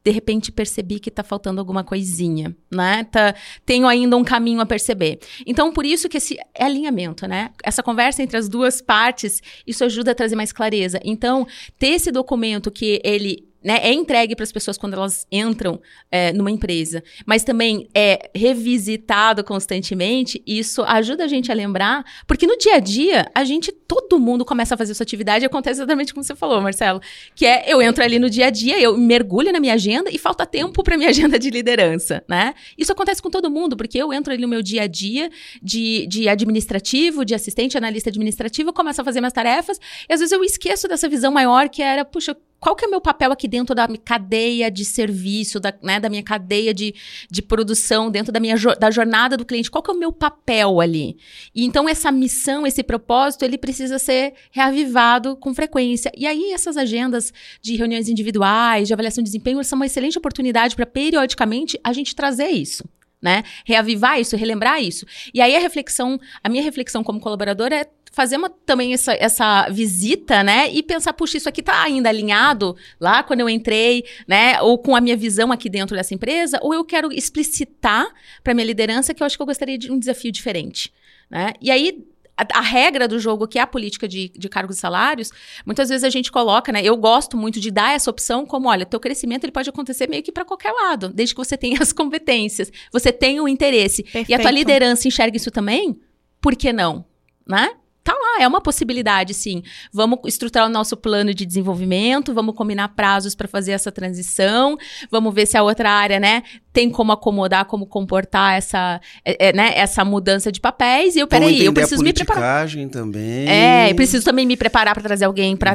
de repente percebi que tá faltando alguma coisinha, né? Tá, tenho ainda um caminho a perceber. Então, por isso que esse é alinhamento, né? Essa conversa entre as duas partes, isso ajuda a trazer mais clareza. Então, ter esse documento que ele né, é entregue para as pessoas quando elas entram é, numa empresa, mas também é revisitado constantemente, isso ajuda a gente a lembrar, porque no dia a dia, a gente, todo mundo começa a fazer sua atividade e acontece exatamente como você falou, Marcelo, que é eu entro ali no dia a dia, eu mergulho na minha agenda e falta tempo para minha (laughs) agenda de liderança, né? Isso acontece com todo mundo, porque eu entro ali no meu dia a dia de, de administrativo, de assistente, analista administrativo, começo a fazer minhas tarefas e às vezes eu esqueço dessa visão maior que era, puxa, qual que é o meu papel aqui dentro da cadeia de serviço, da, né, da minha cadeia de, de produção, dentro da minha da jornada do cliente? Qual que é o meu papel ali? E então essa missão, esse propósito, ele precisa ser reavivado com frequência. E aí essas agendas de reuniões individuais, de avaliação de desempenho, são uma excelente oportunidade para periodicamente a gente trazer isso. Né? Reavivar isso, relembrar isso. E aí a reflexão, a minha reflexão como colaboradora é fazer uma, também essa, essa visita, né? E pensar, puxa, isso aqui tá ainda alinhado lá quando eu entrei, né? Ou com a minha visão aqui dentro dessa empresa, ou eu quero explicitar para minha liderança que eu acho que eu gostaria de um desafio diferente, né? E aí a, a, regra do jogo, que é a política de, de cargos e salários, muitas vezes a gente coloca, né? Eu gosto muito de dar essa opção como, olha, teu crescimento ele pode acontecer meio que para qualquer lado, desde que você tenha as competências, você tenha o interesse. Perfeito. E a tua liderança enxerga isso também, por que não? Né? Tá lá, é uma possibilidade, sim. Vamos estruturar o nosso plano de desenvolvimento, vamos combinar prazos para fazer essa transição, vamos ver se a outra área, né, tem como acomodar, como comportar essa, é, é, né, essa mudança de papéis. E eu, peraí, eu preciso me preparar. também. É, eu preciso também me preparar para trazer alguém para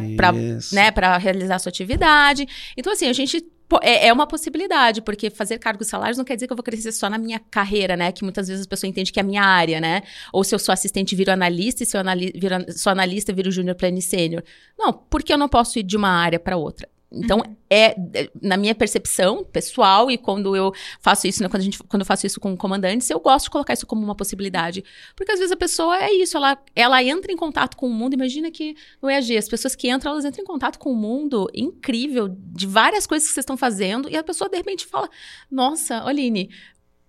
né, para realizar a sua atividade. Então, assim, a gente é, é uma possibilidade, porque fazer cargos salários não quer dizer que eu vou crescer só na minha carreira, né? Que muitas vezes a pessoa entende que é a minha área, né? Ou se eu sou assistente, viro analista, e se eu anali viro, sou analista, viro júnior pleno sênior. Não, porque eu não posso ir de uma área para outra. Então, uhum. é, é, na minha percepção pessoal, e quando eu faço isso, né, quando, a gente, quando eu faço isso com comandantes, eu gosto de colocar isso como uma possibilidade. Porque às vezes a pessoa é isso, ela, ela entra em contato com o mundo. Imagina que no EAG, as pessoas que entram, elas entram em contato com o mundo incrível, de várias coisas que vocês estão fazendo, e a pessoa de repente fala: Nossa, Aline,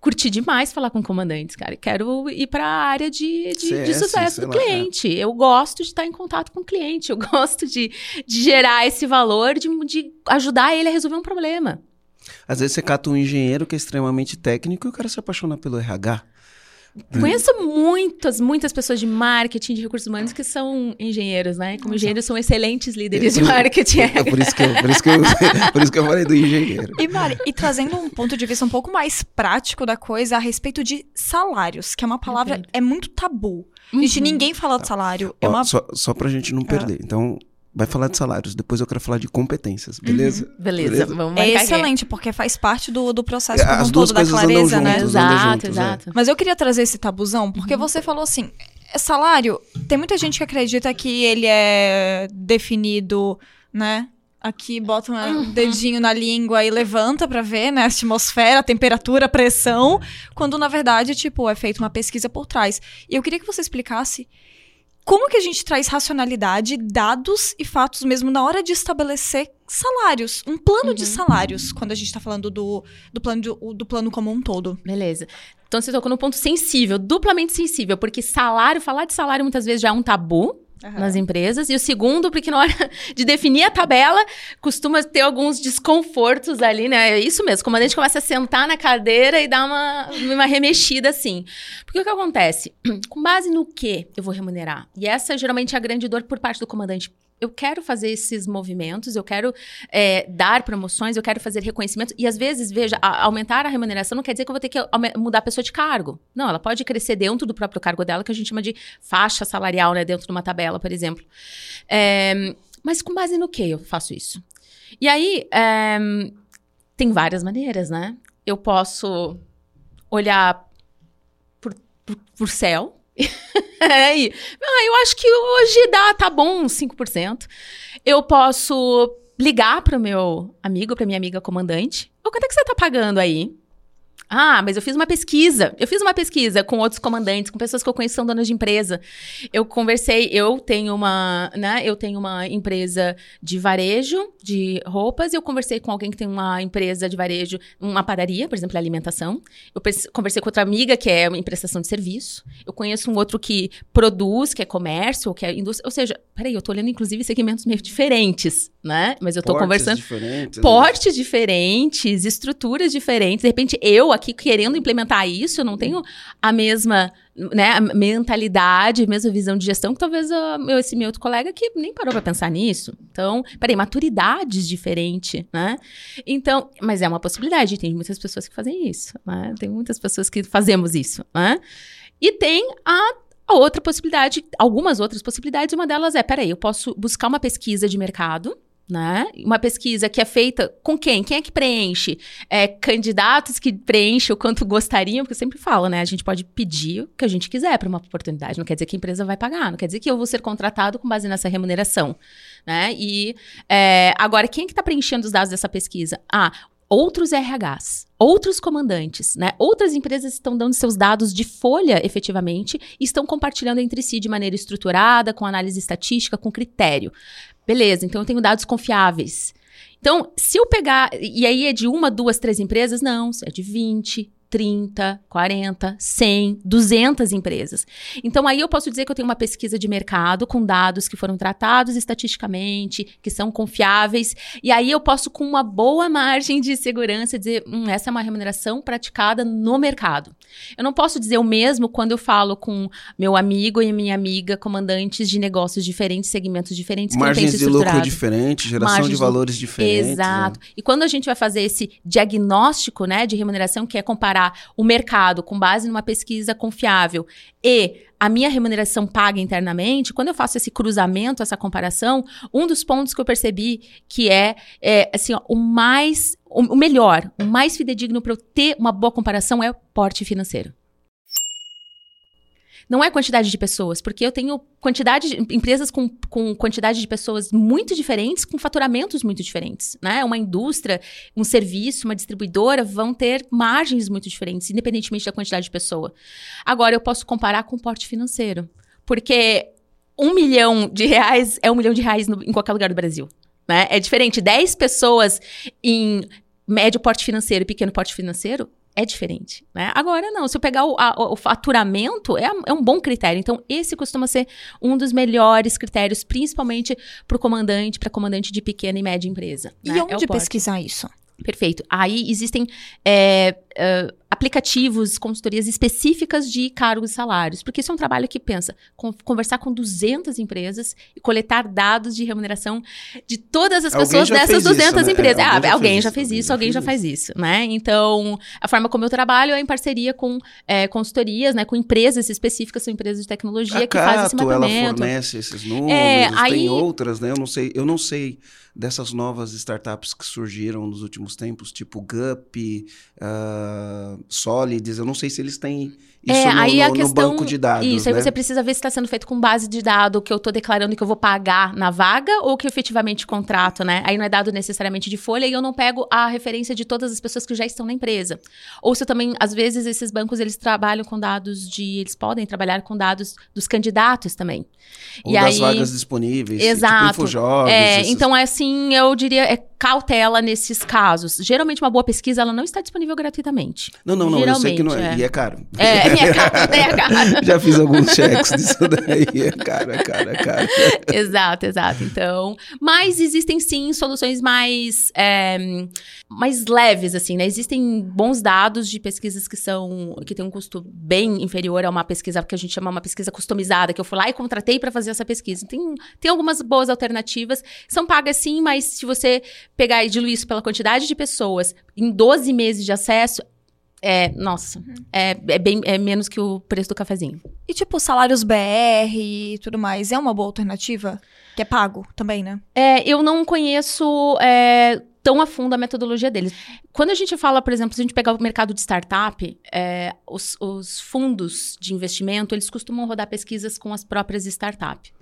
curti demais falar com comandantes, cara. Quero ir para a área de, de, CS, de sucesso do cliente. Lá, é. Eu gosto de estar em contato com o cliente. Eu (laughs) gosto de, de gerar esse valor, de, de ajudar ele a resolver um problema. Às vezes você cata um engenheiro que é extremamente técnico e o cara se apaixona pelo RH. Conheço muitas, muitas pessoas de marketing, de recursos humanos que são engenheiros, né? Como engenheiros são excelentes líderes é, de marketing. É por isso que eu, por isso que eu, (laughs) por isso que eu falei do engenheiro. E Mari, e trazendo um ponto de vista um pouco mais prático da coisa a respeito de salários, que é uma palavra Perfeito. é muito tabu. Uhum. Gente, ninguém fala de salário. É Ó, uma... Só, só pra gente não perder. Ah. Então, vai falar de salários, depois eu quero falar de competências, beleza? Uhum. Beleza, beleza, vamos É excelente, porque faz parte do, do processo é, como As um duas todo da clareza, né? Juntos, exato, juntos, é. exato. É. Mas eu queria trazer esse tabuzão, porque uhum. você falou assim, é salário, tem muita gente que acredita que ele é definido, né? Aqui bota um uhum. dedinho na língua e levanta para ver, né, a atmosfera, a temperatura, a pressão, quando na verdade, tipo, é feita uma pesquisa por trás. E eu queria que você explicasse como que a gente traz racionalidade, dados e fatos mesmo na hora de estabelecer salários, um plano uhum. de salários, quando a gente está falando do, do, plano do, do plano como um todo. Beleza. Então você tocou no ponto sensível, duplamente sensível, porque salário, falar de salário muitas vezes já é um tabu, Uhum. nas empresas. E o segundo, porque na hora (laughs) de definir a tabela, costuma ter alguns desconfortos ali, né? É isso mesmo, a gente começa a sentar na cadeira e dar uma, uma remexida assim. Porque o que acontece? (clears throat) Com base no que eu vou remunerar? E essa geralmente é a grande dor por parte do comandante eu quero fazer esses movimentos, eu quero é, dar promoções, eu quero fazer reconhecimento. E às vezes, veja, a, aumentar a remuneração não quer dizer que eu vou ter que mudar a pessoa de cargo. Não, ela pode crescer dentro do próprio cargo dela, que a gente chama de faixa salarial, né? Dentro de uma tabela, por exemplo. É, mas com base no que eu faço isso? E aí, é, tem várias maneiras, né? Eu posso olhar por, por, por céu, (laughs) é, ah, eu acho que hoje dá, tá bom, 5%. Eu posso ligar para o meu amigo, para minha amiga comandante. Ô, quanto é que você tá pagando aí? Ah, mas eu fiz uma pesquisa. Eu fiz uma pesquisa com outros comandantes, com pessoas que eu conheço que são donas de empresa. Eu conversei, eu tenho uma, né, eu tenho uma empresa de varejo de roupas, eu conversei com alguém que tem uma empresa de varejo, uma padaria, por exemplo, alimentação. Eu conversei com outra amiga que é uma prestação de serviço. Eu conheço um outro que produz, que é comércio, que é indústria. Ou seja, peraí, eu tô olhando inclusive segmentos meio diferentes, né? Mas eu tô Portes conversando. Diferentes, né? Portes diferentes, estruturas diferentes. De repente, eu aqui querendo implementar isso, eu não tenho a mesma né, mentalidade, a mesma visão de gestão que talvez meu, esse meu outro colega que nem parou para pensar nisso. Então, peraí, maturidades diferente, né? Então, mas é uma possibilidade, tem muitas pessoas que fazem isso, né? Tem muitas pessoas que fazemos isso, né? E tem a a outra possibilidade, algumas outras possibilidades, uma delas é, peraí, eu posso buscar uma pesquisa de mercado, né? Uma pesquisa que é feita com quem? Quem é que preenche? É, candidatos que preenchem o quanto gostariam, porque eu sempre falo, né? A gente pode pedir o que a gente quiser para uma oportunidade. Não quer dizer que a empresa vai pagar, não quer dizer que eu vou ser contratado com base nessa remuneração, né? E é, agora, quem é que está preenchendo os dados dessa pesquisa? Ah, outros RHs, outros comandantes, né? Outras empresas estão dando seus dados de folha efetivamente e estão compartilhando entre si de maneira estruturada, com análise estatística, com critério. Beleza, então eu tenho dados confiáveis. Então, se eu pegar. E aí é de uma, duas, três empresas? Não, é de 20, 30, 40, 100, 200 empresas. Então, aí eu posso dizer que eu tenho uma pesquisa de mercado com dados que foram tratados estatisticamente, que são confiáveis, e aí eu posso, com uma boa margem de segurança, dizer: hum, essa é uma remuneração praticada no mercado. Eu não posso dizer o mesmo quando eu falo com meu amigo e minha amiga, comandantes de negócios diferentes, segmentos diferentes, Margens de lucro diferentes, geração Margens de valores diferentes. Exato. Né? E quando a gente vai fazer esse diagnóstico né, de remuneração, que é comparar o mercado com base numa pesquisa confiável e a minha remuneração paga internamente, quando eu faço esse cruzamento, essa comparação, um dos pontos que eu percebi que é, é assim, ó, o mais, o, o melhor, o mais fidedigno para eu ter uma boa comparação é o porte financeiro. Não é quantidade de pessoas, porque eu tenho quantidade de, empresas com, com quantidade de pessoas muito diferentes, com faturamentos muito diferentes, né? Uma indústria, um serviço, uma distribuidora vão ter margens muito diferentes, independentemente da quantidade de pessoa. Agora, eu posso comparar com o porte financeiro, porque um milhão de reais é um milhão de reais no, em qualquer lugar do Brasil. Né? É diferente. 10 pessoas em médio porte financeiro e pequeno porte financeiro é diferente, né? Agora, não, se eu pegar o, a, o faturamento, é, é, um bom critério. Então, esse costuma ser um dos melhores critérios, principalmente para o comandante, para comandante de pequena e média empresa. E né? onde é pesquisar isso? Perfeito. Aí existem é, aplicativos, consultorias específicas de cargos e salários, porque isso é um trabalho que pensa com, conversar com 200 empresas e coletar dados de remuneração de todas as pessoas dessas 200 isso, né? empresas. É, alguém, ah, já, alguém já fez isso, alguém já faz isso, né? Então, a forma como eu trabalho é em parceria com é, consultorias, né, com empresas específicas, são empresas de tecnologia a que fazem esse mapeamento. ela fornece esses números, é, aí... tem outras, né? Eu não sei, eu não sei dessas novas startups que surgiram nos últimos tempos, tipo Gup, uh, Solids, eu não sei se eles têm isso é, no, aí a no, questão, banco de dados. Isso, né? aí você precisa ver se está sendo feito com base de dado que eu estou declarando que eu vou pagar na vaga ou que efetivamente contrato, né? Aí não é dado necessariamente de folha e eu não pego a referência de todas as pessoas que já estão na empresa. Ou se eu também, às vezes, esses bancos eles trabalham com dados de. Eles podem trabalhar com dados dos candidatos também. Ou e das aí, vagas disponíveis. Tipo exato. Tipo Infojobs, é, esses... Então, é assim, eu diria, é cautela nesses casos. Geralmente, uma boa pesquisa ela não está disponível gratuitamente. Não, não, não. Eu sei que não é. é. E é caro. É, (laughs) é caro, é (laughs) caro. Já fiz alguns cheques disso daí. É caro, é caro, é caro. (laughs) exato, exato. Então, mas existem sim soluções mais, é, mais leves, assim, né? Existem bons dados de pesquisas que são que têm um custo bem inferior a uma pesquisa que a gente chama uma pesquisa customizada, que eu fui lá e contratei para fazer essa pesquisa. Tem, tem algumas boas alternativas. São pagas sim, mas se você pegar e diluir isso pela quantidade de pessoas em 12 meses de acesso, é, nossa, uhum. é, é, bem é menos que o preço do cafezinho. E tipo, salários BR e tudo mais, é uma boa alternativa? Que é pago também, né? É, eu não conheço é, tão a fundo a metodologia deles. Quando a gente fala, por exemplo, se a gente pegar o mercado de startup, é, os, os fundos de investimento, eles costumam rodar pesquisas com as próprias startups.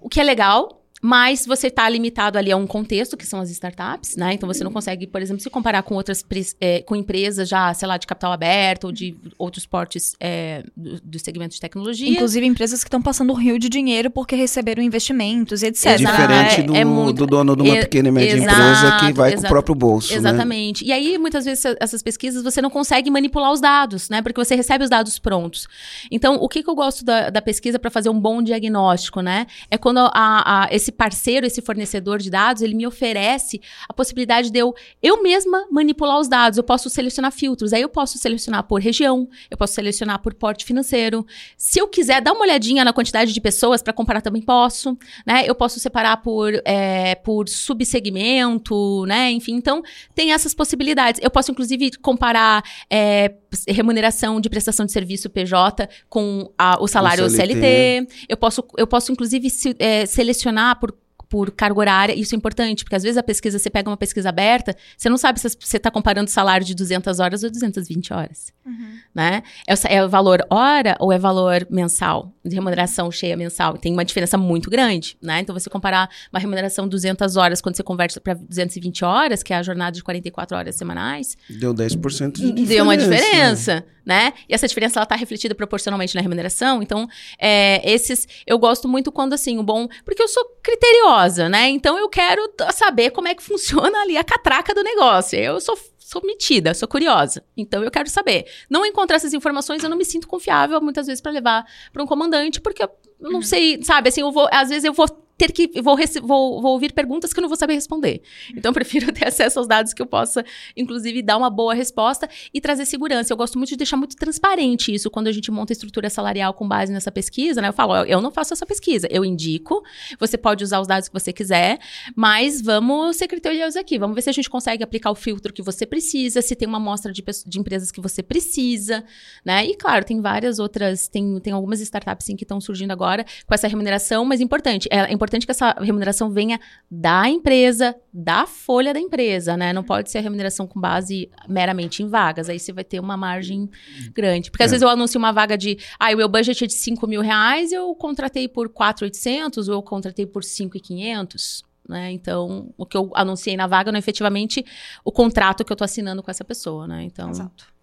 O que é legal, mas você está limitado ali a um contexto, que são as startups, né? Então você não consegue, por exemplo, se comparar com outras é, com empresas já, sei lá, de capital aberto ou de outros portes é, do, do, segmento de tecnologia. Inclusive empresas que estão passando rio de dinheiro porque receberam investimentos, etc. É diferente do, é muito, do dono de uma pequena e média exato, empresa que vai exato, com o próprio bolso. Né? Exatamente. Né? E aí, muitas vezes, essas pesquisas você não consegue manipular os dados, né? Porque você recebe os dados prontos. Então, o que, que eu gosto da, da pesquisa para fazer um bom diagnóstico, né? É quando a, a, esse parceiro, esse fornecedor de dados, ele me oferece a possibilidade de eu, eu mesma manipular os dados. Eu posso selecionar filtros. Aí eu posso selecionar por região, eu posso selecionar por porte financeiro. Se eu quiser dar uma olhadinha na quantidade de pessoas para comparar, também posso. Né? Eu posso separar por, é, por subsegmento, né? Enfim, então tem essas possibilidades. Eu posso, inclusive, comparar é, remuneração de prestação de serviço PJ com a, o salário o CLT. CLT. Eu posso, eu posso inclusive, se, é, selecionar por por carga horária, isso é importante, porque às vezes a pesquisa, você pega uma pesquisa aberta, você não sabe se você está comparando salário de 200 horas ou 220 horas, uhum. né? É, é valor hora ou é valor mensal, de remuneração cheia mensal? Tem uma diferença muito grande, né? Então, você comparar uma remuneração 200 horas quando você converte para 220 horas, que é a jornada de 44 horas semanais... Deu 10% de diferença. Deu uma diferença, né? Né? E essa diferença, ela está refletida proporcionalmente na remuneração, então, é, esses... Eu gosto muito quando, assim, o bom... Porque eu sou criteriosa, né? Então eu quero saber como é que funciona ali a catraca do negócio. Eu sou sou metida, sou curiosa. Então eu quero saber. Não encontrar essas informações, eu não me sinto confiável muitas vezes para levar para um comandante, porque eu não uhum. sei, sabe? Assim, eu vou, às vezes eu vou ter que vou, vou, vou, ouvir perguntas que eu não vou saber responder. Então, (laughs) eu prefiro ter acesso aos dados que eu possa, inclusive, dar uma boa resposta e trazer segurança. Eu gosto muito de deixar muito transparente isso quando a gente monta a estrutura salarial com base nessa pesquisa, né? Eu falo, eu não faço essa pesquisa, eu indico, você pode usar os dados que você quiser, mas vamos ser criteriosos aqui, vamos ver se a gente consegue aplicar o filtro que você precisa, se tem uma amostra de, de empresas que você precisa, né? E, claro, tem várias outras, tem, tem algumas startups, sim, que estão surgindo agora com essa remuneração, mas importante, é importante importante que essa remuneração venha da empresa, da folha da empresa, né? Não pode ser a remuneração com base meramente em vagas. Aí você vai ter uma margem grande. Porque às é. vezes eu anuncio uma vaga de, ah, o meu budget é de 5 mil reais, eu contratei por 4,800 ou eu contratei por 5,500. Né? Então, o que eu anunciei na vaga não é efetivamente o contrato que eu estou assinando com essa pessoa, né? Então, Exato.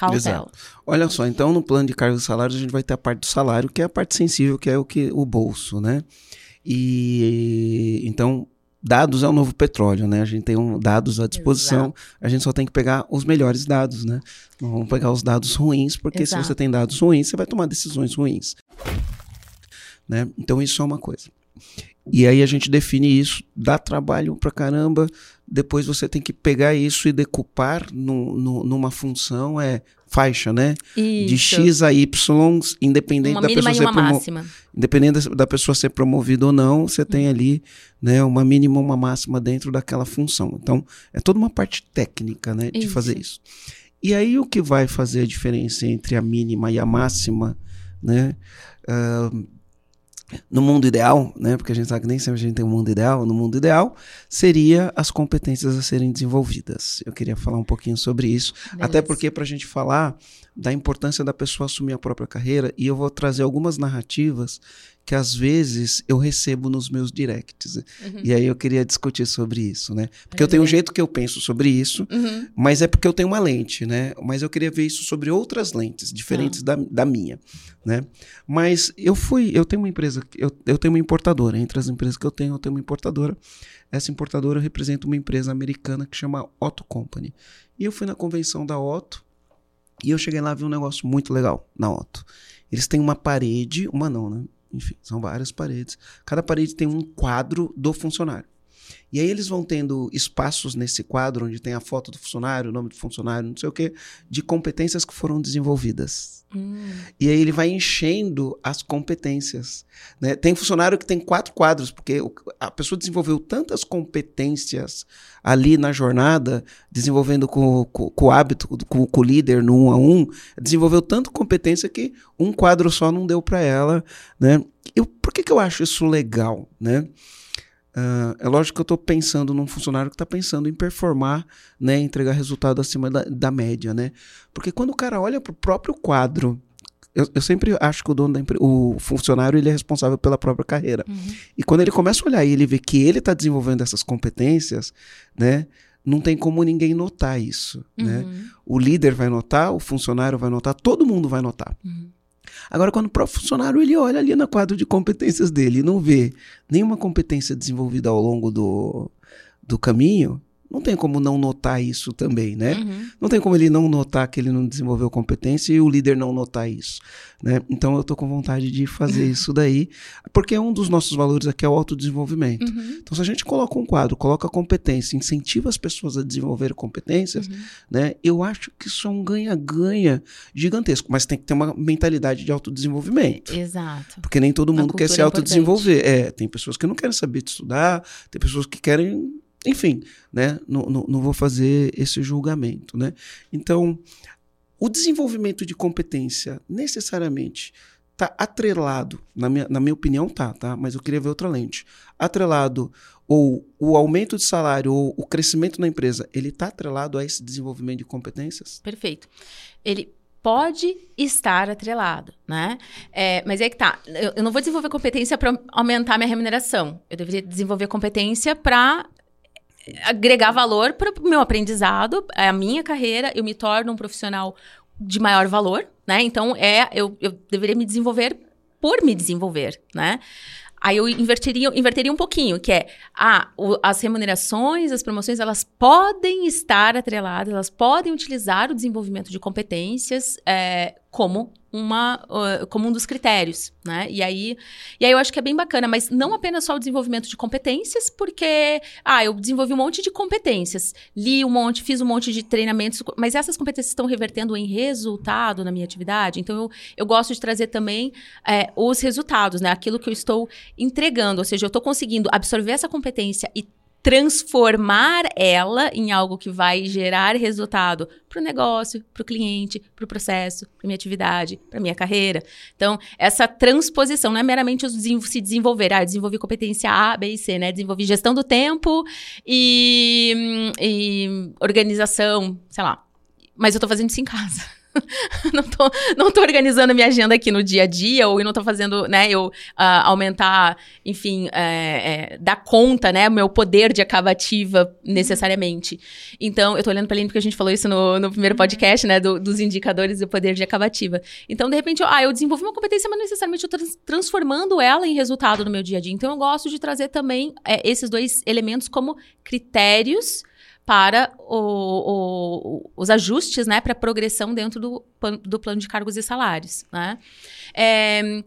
Cautela. Exato. Olha só, então no plano de cargos e salários a gente vai ter a parte do salário, que é a parte sensível, que é o que o bolso, né? E então, dados é o novo petróleo, né? A gente tem um, dados à disposição, Exato. a gente só tem que pegar os melhores dados, né? Não vamos pegar os dados ruins, porque Exato. se você tem dados ruins, você vai tomar decisões ruins. Né? Então, isso é uma coisa. E aí a gente define isso, dá trabalho pra caramba, depois você tem que pegar isso e decupar no, no, numa função, é faixa, né? Isso. De X a Y, independente uma da pessoa ser promovida. Independente da pessoa ser promovida ou não, você tem uhum. ali né, uma mínima, uma máxima dentro daquela função. Então, é toda uma parte técnica, né, de isso. fazer isso. E aí o que vai fazer a diferença entre a mínima e a máxima, né? Uh, no mundo ideal, né, porque a gente sabe que nem sempre a gente tem um mundo ideal, no mundo ideal seria as competências a serem desenvolvidas. Eu queria falar um pouquinho sobre isso, Beleza. até porque para a gente falar da importância da pessoa assumir a própria carreira, e eu vou trazer algumas narrativas que às vezes eu recebo nos meus directs. Uhum. E aí eu queria discutir sobre isso, né? Porque eu tenho um jeito que eu penso sobre isso, uhum. mas é porque eu tenho uma lente, né? Mas eu queria ver isso sobre outras lentes, diferentes ah. da, da minha, né? Mas eu fui, eu tenho uma empresa, eu, eu tenho uma importadora. Entre as empresas que eu tenho, eu tenho uma importadora. Essa importadora representa uma empresa americana que chama Otto Company. E eu fui na convenção da Otto e eu cheguei lá e vi um negócio muito legal na Otto. Eles têm uma parede, uma não, né? Enfim, são várias paredes. Cada parede tem um quadro do funcionário. E aí eles vão tendo espaços nesse quadro onde tem a foto do funcionário, o nome do funcionário, não sei o quê, de competências que foram desenvolvidas. Hum. E aí ele vai enchendo as competências. Né? Tem funcionário que tem quatro quadros, porque a pessoa desenvolveu tantas competências ali na jornada, desenvolvendo com, com, com o hábito, com, com, o líder no um a um, desenvolveu tanta competência que um quadro só não deu para ela. Né? Eu, por que, que eu acho isso legal? Né? Uh, é lógico que eu estou pensando num funcionário que está pensando em performar, né, entregar resultado acima da, da, média, né? Porque quando o cara olha para o próprio quadro eu, eu sempre acho que o dono da empresa, o funcionário, ele é responsável pela própria carreira. Uhum. E quando ele começa a olhar e ele vê que ele está desenvolvendo essas competências, né? Não tem como ninguém notar isso, né? Uhum. O líder vai notar, o funcionário vai notar, todo mundo vai notar. Uhum. Agora, quando o funcionário ele olha ali no quadro de competências dele e não vê nenhuma competência desenvolvida ao longo do, do caminho, não tem como não notar isso também, né? Uhum. Não tem como ele não notar que ele não desenvolveu competência e o líder não notar isso, né? Então eu tô com vontade de fazer (laughs) isso daí, porque é um dos nossos valores aqui é o autodesenvolvimento. Uhum. Então se a gente coloca um quadro, coloca competência, incentiva as pessoas a desenvolver competências, Uhum. né? Eu acho que isso é um ganha-ganha gigantesco, mas tem que ter uma mentalidade de autodesenvolvimento. Exato. Porque nem todo mundo quer se autodesenvolver. É, tem pessoas que não querem saber de estudar, tem pessoas que querem, enfim, né? Não, não, não vou fazer esse julgamento, né? Então, o desenvolvimento de competência necessariamente está atrelado, na minha, na minha opinião tá, tá? Mas eu queria ver outra lente. Atrelado ou o aumento de salário ou o crescimento na empresa, ele está atrelado a esse desenvolvimento de competências? Perfeito. Ele pode estar atrelado, né? É, mas é que tá. Eu, eu não vou desenvolver competência para aumentar minha remuneração. Eu deveria desenvolver competência para agregar valor para o meu aprendizado, é a minha carreira. Eu me torno um profissional de maior valor, né? Então é eu, eu deveria me desenvolver por me desenvolver, né? Aí eu inverteria, inverteria um pouquinho, que é, ah, o- as remunerações, as promoções, elas podem estar atreladas, elas podem utilizar o desenvolvimento de competências é, como uma, uh, como um dos critérios, né? E aí, e aí eu acho que é bem bacana, mas não apenas só o desenvolvimento de competências, porque, ah, eu desenvolvi um monte de competências, li um monte, fiz um monte de treinamentos, mas essas competências estão revertendo em resultado na minha atividade, então eu, eu gosto de trazer também é, os resultados, né? Aquilo que eu estou entregando, ou seja, eu estou conseguindo absorver essa competência e transformar ela em algo que vai gerar resultado para o negócio, para o cliente, para o processo, para minha atividade, para minha carreira. Então, essa transposição não é meramente se desenvolver, ah, desenvolvi competência A, B e C, né? Desenvolvi gestão do tempo e, hum, e organização, sei lá. Mas eu tô fazendo isso em casa. (laughs) não, tô, não tô organizando a minha agenda aqui no dia a dia, ou eu não tô fazendo, né, eu ah, aumentar, enfim, é, é, dar conta, né, o meu poder de acabativa necessariamente. Então, eu tô olhando pra Aline porque a gente falou isso no, no primeiro podcast, né, do- dos indicadores do poder de acabativa. Então, de repente, eu, ah, eu desenvolvi uma competência, mas não necessariamente eu tô trans- transformando ela em resultado no meu dia a dia. Então, eu gosto de trazer também é, esses dois elementos como critérios para o- o- os ajustes, né, para progressão dentro do, do plano de cargos e salários, né? É,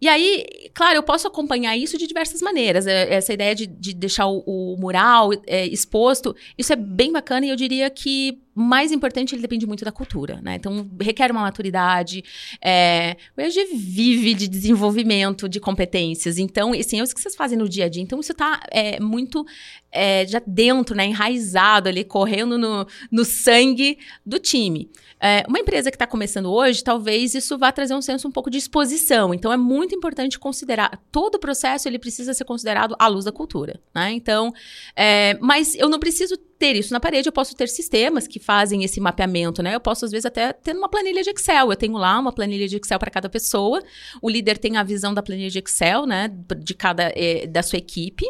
e aí, claro, eu posso acompanhar isso de diversas maneiras. É, Essa ideia de, de deixar o, o mural é, exposto, isso é bem bacana e eu diria que mais importante, ele depende muito da cultura, né? Então, requer uma maturidade. É, o EAG vive de desenvolvimento de competências. Então, assim, é isso que vocês fazem no dia a dia. Então, isso está muito é, já dentro, né? Enraizado ali, correndo no, no sangue do time. É, uma empresa que está começando hoje, talvez isso vá trazer um senso um pouco de exposição. Então, é muito importante considerar. Todo o processo ele precisa ser considerado à luz da cultura, né? Então, é, mas eu não preciso ter isso na parede, eu posso ter sistemas que fazem esse mapeamento, né? Eu posso, às vezes, até ter uma planilha de Excel. Eu tenho lá uma planilha de Excel para cada pessoa. O líder tem a visão da planilha de Excel, né? De cada, eh, da sua equipe.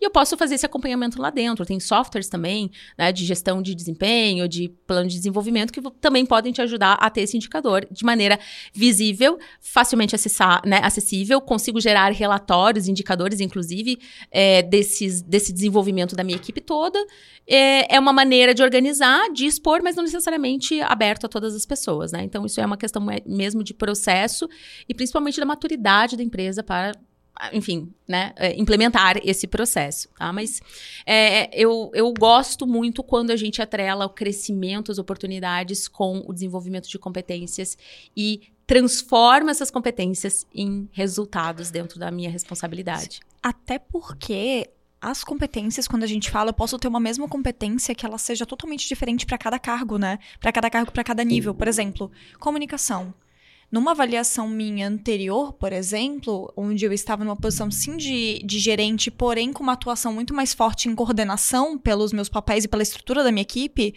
E eu posso fazer esse acompanhamento lá dentro. Tem softwares também, né? De gestão de desempenho, de plano de desenvolvimento, que também podem te ajudar a ter esse indicador de maneira visível, facilmente acessar, né? acessível. Consigo gerar relatórios, indicadores, inclusive, eh, desses, desse desenvolvimento da minha equipe toda. É, é uma maneira de organizar, de expor, mas não necessariamente aberto a todas as pessoas, né? Então, isso é uma questão me- mesmo de processo e principalmente da maturidade da empresa para, enfim, né, é, implementar esse processo, tá? Mas é, eu, eu gosto muito quando a gente atrela o crescimento, as oportunidades com o desenvolvimento de competências e transforma essas competências em resultados dentro da minha responsabilidade. Até porque as competências, quando a gente fala, eu posso ter uma mesma competência que ela seja totalmente diferente para cada cargo, né? Para cada cargo, para cada nível. Por exemplo, comunicação. Numa avaliação minha anterior, por exemplo, onde eu estava numa posição sim de, de gerente, porém com uma atuação muito mais forte em coordenação pelos meus papéis e pela estrutura da minha equipe,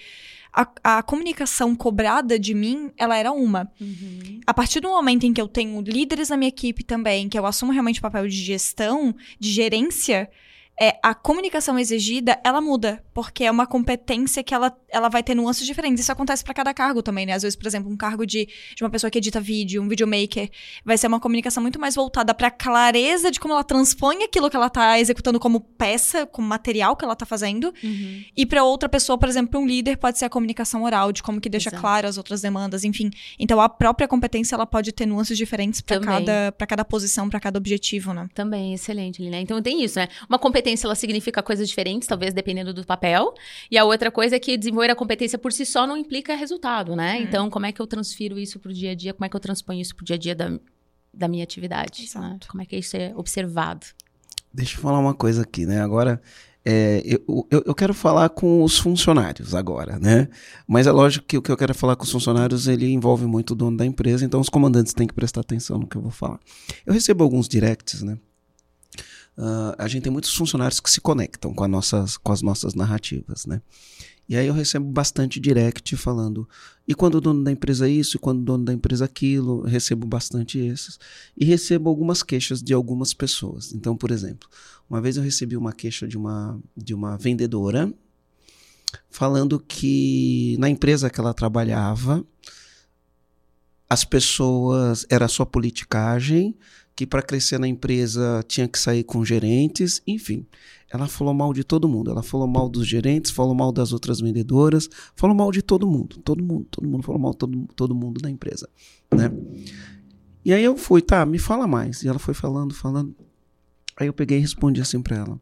a, a comunicação cobrada de mim, ela era uma. Uhum. A partir do momento em que eu tenho líderes na minha equipe também, que eu assumo realmente o papel de gestão, de gerência, é, a comunicação exigida, ela muda, porque é uma competência que ela, ela vai ter nuances diferentes. Isso acontece para cada cargo também, né? Às vezes, por exemplo, um cargo de, de uma pessoa que edita vídeo, um videomaker, vai ser uma comunicação muito mais voltada para clareza de como ela transpõe aquilo que ela tá executando como peça, como material que ela tá fazendo. Uhum. E para outra pessoa, por exemplo, um líder pode ser a comunicação oral, de como que deixa Exato. claro as outras demandas, enfim. Então a própria competência ela pode ter nuances diferentes para cada cada posição, para cada objetivo, né? Também, excelente, Lina. Então tem isso, né? Uma competência, ela significa coisas diferentes, talvez dependendo do papel. E a outra coisa é que desenvolver a competência por si só não implica resultado, né? Hum. Então, como é que eu transfiro isso pro dia a dia? Como é que eu transponho isso pro dia a dia da, da minha atividade? Exato. né? Como é que isso é observado? Deixa eu falar uma coisa aqui, né? Agora, é, eu, eu, eu quero falar com os funcionários agora, né? Mas é lógico que o que eu quero falar com os funcionários, ele envolve muito o dono da empresa, então os comandantes têm que prestar atenção no que eu vou falar. Eu recebo alguns directs, né? Ah, a gente tem muitos funcionários que se conectam com, nossas, com as nossas narrativas, né? E aí eu recebo bastante direct falando, e quando o dono da empresa isso, e quando o dono da empresa aquilo, recebo bastante esses. E recebo algumas queixas de algumas pessoas. Então, por exemplo, uma vez eu recebi uma queixa de uma, de uma vendedora falando que na empresa que ela trabalhava, as pessoas, era só politicagem, que para crescer na empresa tinha que sair com gerentes, enfim. Ela falou mal de todo mundo. Ela falou mal dos gerentes, falou mal das outras vendedoras, falou mal de todo mundo. Todo mundo, todo mundo falou mal de todo, todo mundo da empresa, né? E aí eu fui, tá, me fala mais. E ela foi falando, falando. Aí eu peguei e respondi assim para ela: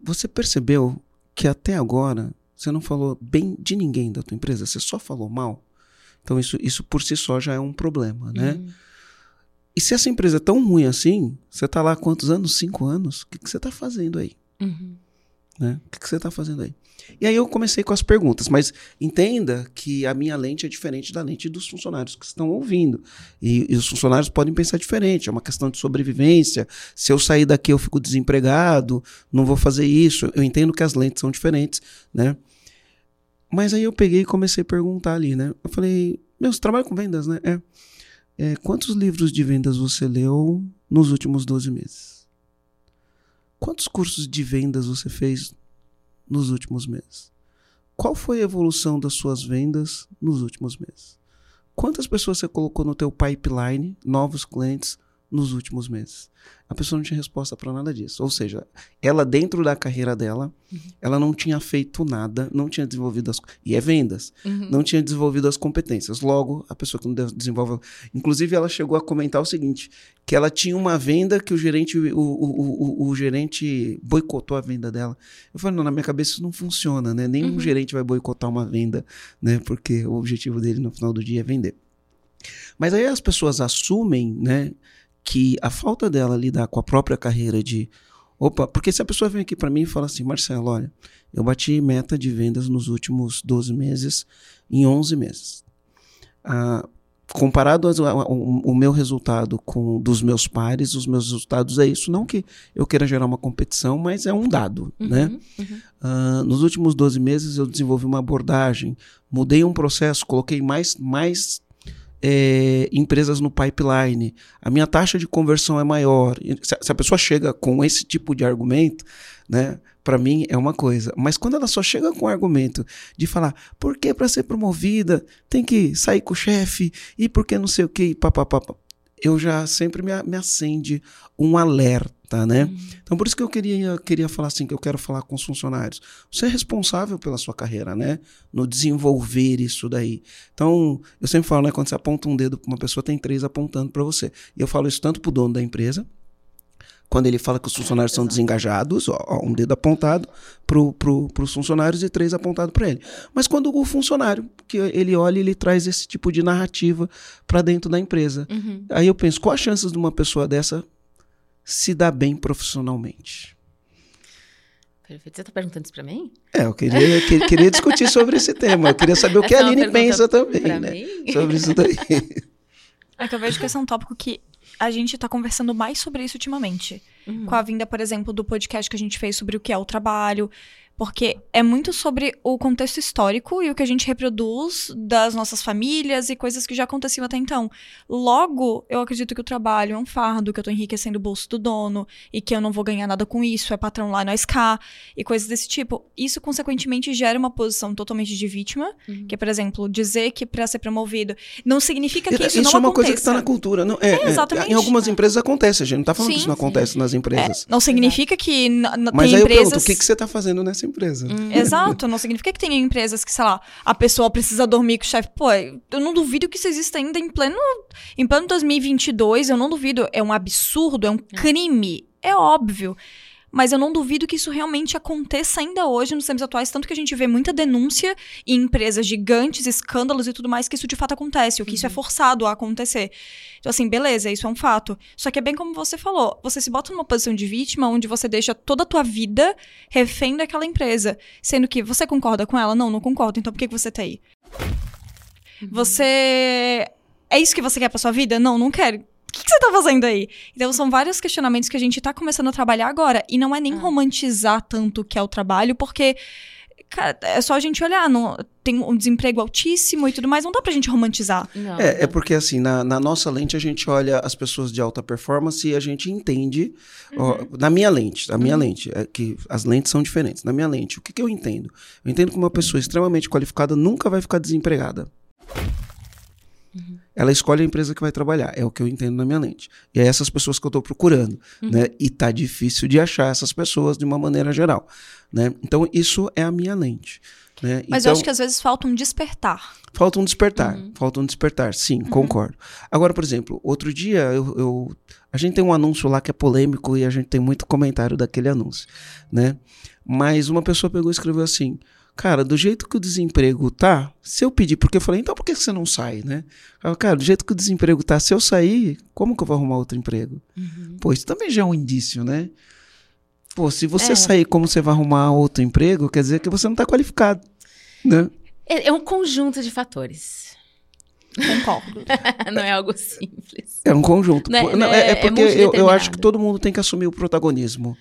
Você percebeu que até agora você não falou bem de ninguém da tua empresa, você só falou mal? Então isso, isso por si só já é um problema, né? Uhum. E se essa empresa é tão ruim assim, você tá lá há quantos anos? Cinco anos? O que, que você tá fazendo aí? Uhum. Né? O que, que você tá fazendo aí? E aí eu comecei com as perguntas, mas entenda que a minha lente é diferente da lente dos funcionários que estão ouvindo. E, e os funcionários podem pensar diferente, é uma questão de sobrevivência. Se eu sair daqui eu fico desempregado, não vou fazer isso. Eu entendo que as lentes são diferentes, né? Mas aí eu peguei e comecei a perguntar ali, né? Eu falei, meu, você trabalha com vendas, né? É. É, quantos livros de vendas você leu nos últimos 12 meses? Quantos cursos de vendas você fez nos últimos meses? Qual foi a evolução das suas vendas nos últimos meses? Quantas pessoas você colocou no teu pipeline, novos clientes, nos últimos meses? A pessoa não tinha resposta para nada disso. Ou seja, ela dentro da carreira dela, ela não tinha feito nada, não tinha desenvolvido as e é vendas, Uhum. não tinha desenvolvido as competências. Logo, a pessoa que não de- desenvolve, inclusive ela chegou a comentar o seguinte, que ela tinha uma venda que o gerente o, o, o, o gerente boicotou a venda dela. Eu falei, não, na minha cabeça isso não funciona, né? Nenhum Uhum. gerente vai boicotar uma venda, né? Porque o objetivo dele no final do dia é vender. Mas aí as pessoas assumem, né, que a falta dela lidar com a própria carreira de opa, porque se a pessoa vem aqui para mim e fala assim, Marcelo, olha, eu bati meta de vendas nos últimos 12 meses em 11 meses. Ah, comparado ao- meu resultado com dos meus pares, os meus resultados é isso, não que eu queira gerar uma competição, mas é um dado, né? Uhum. Uhum. Ah, nos últimos 12 meses eu desenvolvi uma abordagem, mudei um processo, coloquei mais, mais eh, empresas no pipeline, a minha taxa de conversão é maior. Se a pessoa chega com esse tipo de argumento, né, para mim é uma coisa. Mas quando ela só chega com o argumento de falar, por que para ser promovida tem que sair com o chefe e por que não sei o que, papapá, eu já sempre me, me acende um alerta, né? Então por isso que eu queria, queria falar assim, que eu quero falar com os funcionários. Você é responsável pela sua carreira, né? No desenvolver isso daí. Então, eu sempre falo, né? Quando você aponta um dedo para uma pessoa, tem três apontando para você. E eu falo isso tanto para o dono da empresa, quando ele fala que os funcionários são desengajados, ó, ó, um dedo apontado para pro, os funcionários e três apontado para ele. Mas quando o funcionário, que ele olha e ele traz esse tipo de narrativa para dentro da empresa. Uhum. Aí eu penso, qual as chances de uma pessoa dessa se dar bem profissionalmente? Perfeito. Você tá perguntando isso pra mim? É, eu queria, que- queria discutir (laughs) sobre esse tema. Eu queria saber o que Essa a é Aline pensa também, né? mim? Sobre isso daí. (laughs) É que eu vejo que esse é um tópico que a gente tá conversando mais sobre isso ultimamente. Uhum. Com a vinda, por exemplo, do podcast que a gente fez sobre o que é o trabalho. Porque é muito sobre o contexto histórico e o que a gente reproduz das nossas famílias e coisas que já aconteciam até então. Logo, eu acredito que o trabalho é um fardo, que eu tô enriquecendo o bolso do dono e que eu não vou ganhar nada com isso, é patrão lá no SK e coisas desse tipo. Isso, consequentemente, gera uma posição totalmente de vítima, Uhum. que é, por exemplo, dizer que para ser promovido não significa que isso, Isso não é uma aconteça. coisa que está na cultura. Não, é, É, é, exatamente. em algumas empresas acontece, a gente não está falando Sim, que isso não sim. acontece nas empresas. É, não significa que Mas tem aí eu empresas... pergunto, o que, que você está fazendo nessa empresa? Uhum. (laughs) Exato, não significa que tenha empresas que, sei lá, a pessoa precisa dormir com o chefe. Pô, eu não duvido que isso exista ainda em pleno, em pleno 2022, eu não duvido. É um absurdo, é um crime, é óbvio. Mas eu não duvido que isso realmente aconteça ainda hoje nos tempos atuais, tanto que a gente vê muita denúncia em empresas gigantes, escândalos e tudo mais, que isso de fato acontece, ou que isso é forçado a acontecer. Então, assim, beleza, isso é um fato. Só que é bem como você falou, você se bota numa posição de vítima onde você deixa toda a tua vida refém daquela empresa. Sendo que você concorda com ela? Não, não concordo. Então por que, que você tá aí? Você. É isso que você quer pra sua vida? Não, não quero. O que, que você tá fazendo aí? Então, são vários questionamentos que a gente tá começando a trabalhar agora. E não é nem Ah. romantizar tanto o que é o trabalho, porque. Cara, é só a gente olhar. Não, tem um desemprego altíssimo e tudo mais. Não dá pra gente romantizar. Não, É, é não. porque assim, na, na nossa lente a gente olha as pessoas de alta performance e a gente entende, ó, Uhum. na minha lente, na minha lente, é que as lentes são diferentes. Na minha lente, o que, que eu entendo? Eu entendo que uma pessoa extremamente qualificada nunca vai ficar desempregada. Ela escolhe a empresa que vai trabalhar, é o que eu entendo na minha lente. E é essas pessoas que eu estou procurando, né? E tá difícil de achar essas pessoas de uma maneira geral, né? Então isso é a minha lente, né? Mas então, eu acho que às vezes falta um despertar. Falta um despertar, falta um despertar, sim, concordo. Agora, por exemplo, outro dia eu, eu- a gente tem um anúncio lá que é polêmico e a gente tem muito comentário daquele anúncio, né? Mas uma pessoa pegou e escreveu assim, cara, do jeito que o desemprego tá, se eu pedir, porque eu falei, então por que você não sai, né? Ela, cara, do jeito que o desemprego tá, se eu sair, como que eu vou arrumar outro emprego? Uhum. Pô, isso também já é um indício, né? Pô, se você É. sair, como você vai arrumar outro emprego, quer dizer que você não tá qualificado, né? É, é um conjunto de fatores. Concordo. (laughs) não é algo simples. É um conjunto. Né, Pô, não, é, é é porque eu, eu acho que todo mundo tem que assumir o protagonismo.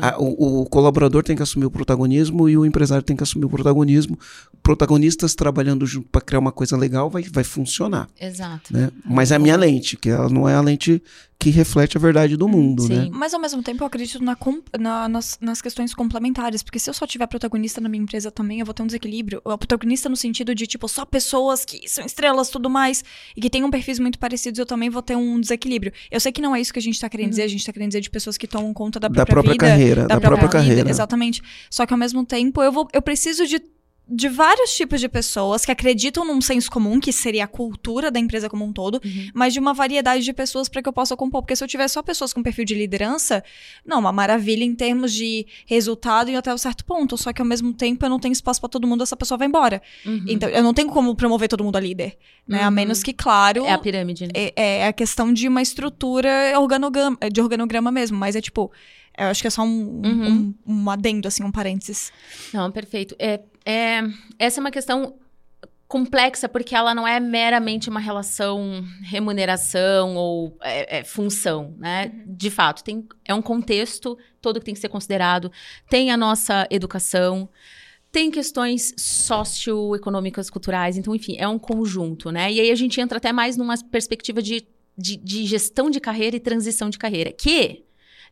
A- o, o colaborador tem que assumir o protagonismo e o empresário tem que assumir o protagonismo. Protagonistas trabalhando junto para criar uma coisa legal vai, vai funcionar. Exato. Né? Mas é a minha lente, que ela não é a lente que reflete a verdade do mundo. Sim. Né? Mas ao mesmo tempo eu acredito na na- nas, nas questões complementares, porque se eu só tiver protagonista na minha empresa também, eu vou ter um desequilíbrio. O protagonista no sentido de, tipo, só pessoas que são estrelas tudo mais, e que tenham perfis muito parecidos, eu também vou ter um desequilíbrio. Eu sei que não é isso que a gente tá querendo dizer, a gente tá querendo dizer de pessoas que tomam conta da Da própria, própria vida, carreira, da própria carreira. Exatamente. Só que ao mesmo tempo eu, vou, eu preciso de de vários tipos de pessoas que acreditam num senso comum, que seria a cultura da empresa como um todo, Uhum. mas de uma variedade de pessoas para que eu possa compor. Porque se eu tiver só pessoas com perfil de liderança, não, uma maravilha em termos de resultado e até um certo ponto. Só que ao mesmo tempo eu não tenho espaço para todo mundo, essa pessoa vai embora. Uhum. Então eu não tenho como promover todo mundo a líder. Né? A Uhum. menos que, claro. É a pirâmide, né? É, é a questão de uma estrutura organograma, de organograma mesmo, mas é tipo. Eu acho que é só um, Uhum. um, um adendo, assim, um parênteses. Não, perfeito. É, é, essa é uma questão complexa porque ela não é meramente uma relação remuneração ou é, é, função, né? De fato, tem, é um contexto todo que tem que ser considerado. Tem a nossa educação, tem questões socioeconômicas, culturais, então, enfim, é um conjunto, né? E aí a gente entra até mais numa perspectiva de, de, de gestão de carreira e transição de carreira, que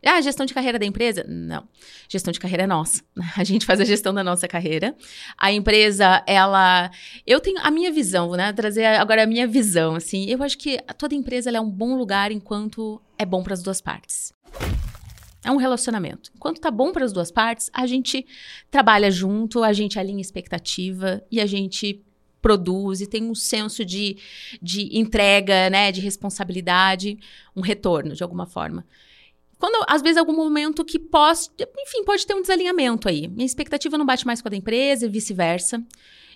ah, gestão de carreira da empresa? Não. Gestão de carreira é nossa. (laughs) A gente faz a gestão da nossa carreira. A empresa, ela. Eu tenho a minha visão, né? Trazer agora a minha visão, assim. Eu acho que toda empresa é um bom lugar enquanto é bom para as duas partes. É um relacionamento. Enquanto tá bom para as duas partes, a gente trabalha junto, a gente alinha expectativa e a gente produz e tem um senso de, de entrega, né? De responsabilidade, um retorno, de alguma forma quando às vezes algum momento que pode, enfim, pode ter um desalinhamento aí. Minha expectativa não bate mais com a da empresa e vice-versa.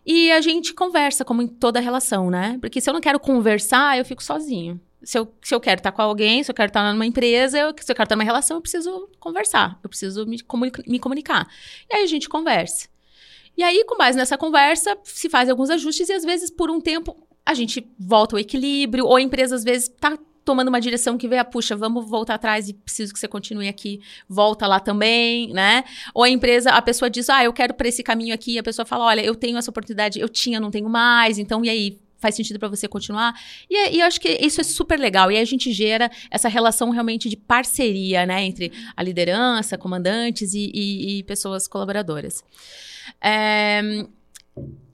E a gente conversa, como em toda relação, né? Porque se eu não quero conversar, eu fico sozinho. Se eu, se eu quero estar com alguém, se eu quero estar numa empresa, eu, se eu quero estar numa relação, eu preciso conversar. Eu preciso me, me comunicar. E aí a gente conversa. E aí, com base nessa conversa, se faz alguns ajustes e às vezes por um tempo a gente volta ao equilíbrio, ou a empresa às vezes tá tomando uma direção que vê, ah, puxa, vamos voltar atrás e preciso que você continue aqui, volta lá também, né? Ou a empresa, a pessoa diz, ah, eu quero para esse caminho aqui, e a pessoa fala, olha, eu tenho essa oportunidade, eu tinha, não tenho mais, então e aí? Faz sentido para você continuar? E, e eu acho que isso é super legal. E a gente gera essa relação realmente de parceria, né? Entre a liderança, comandantes e, e, e pessoas colaboradoras. É,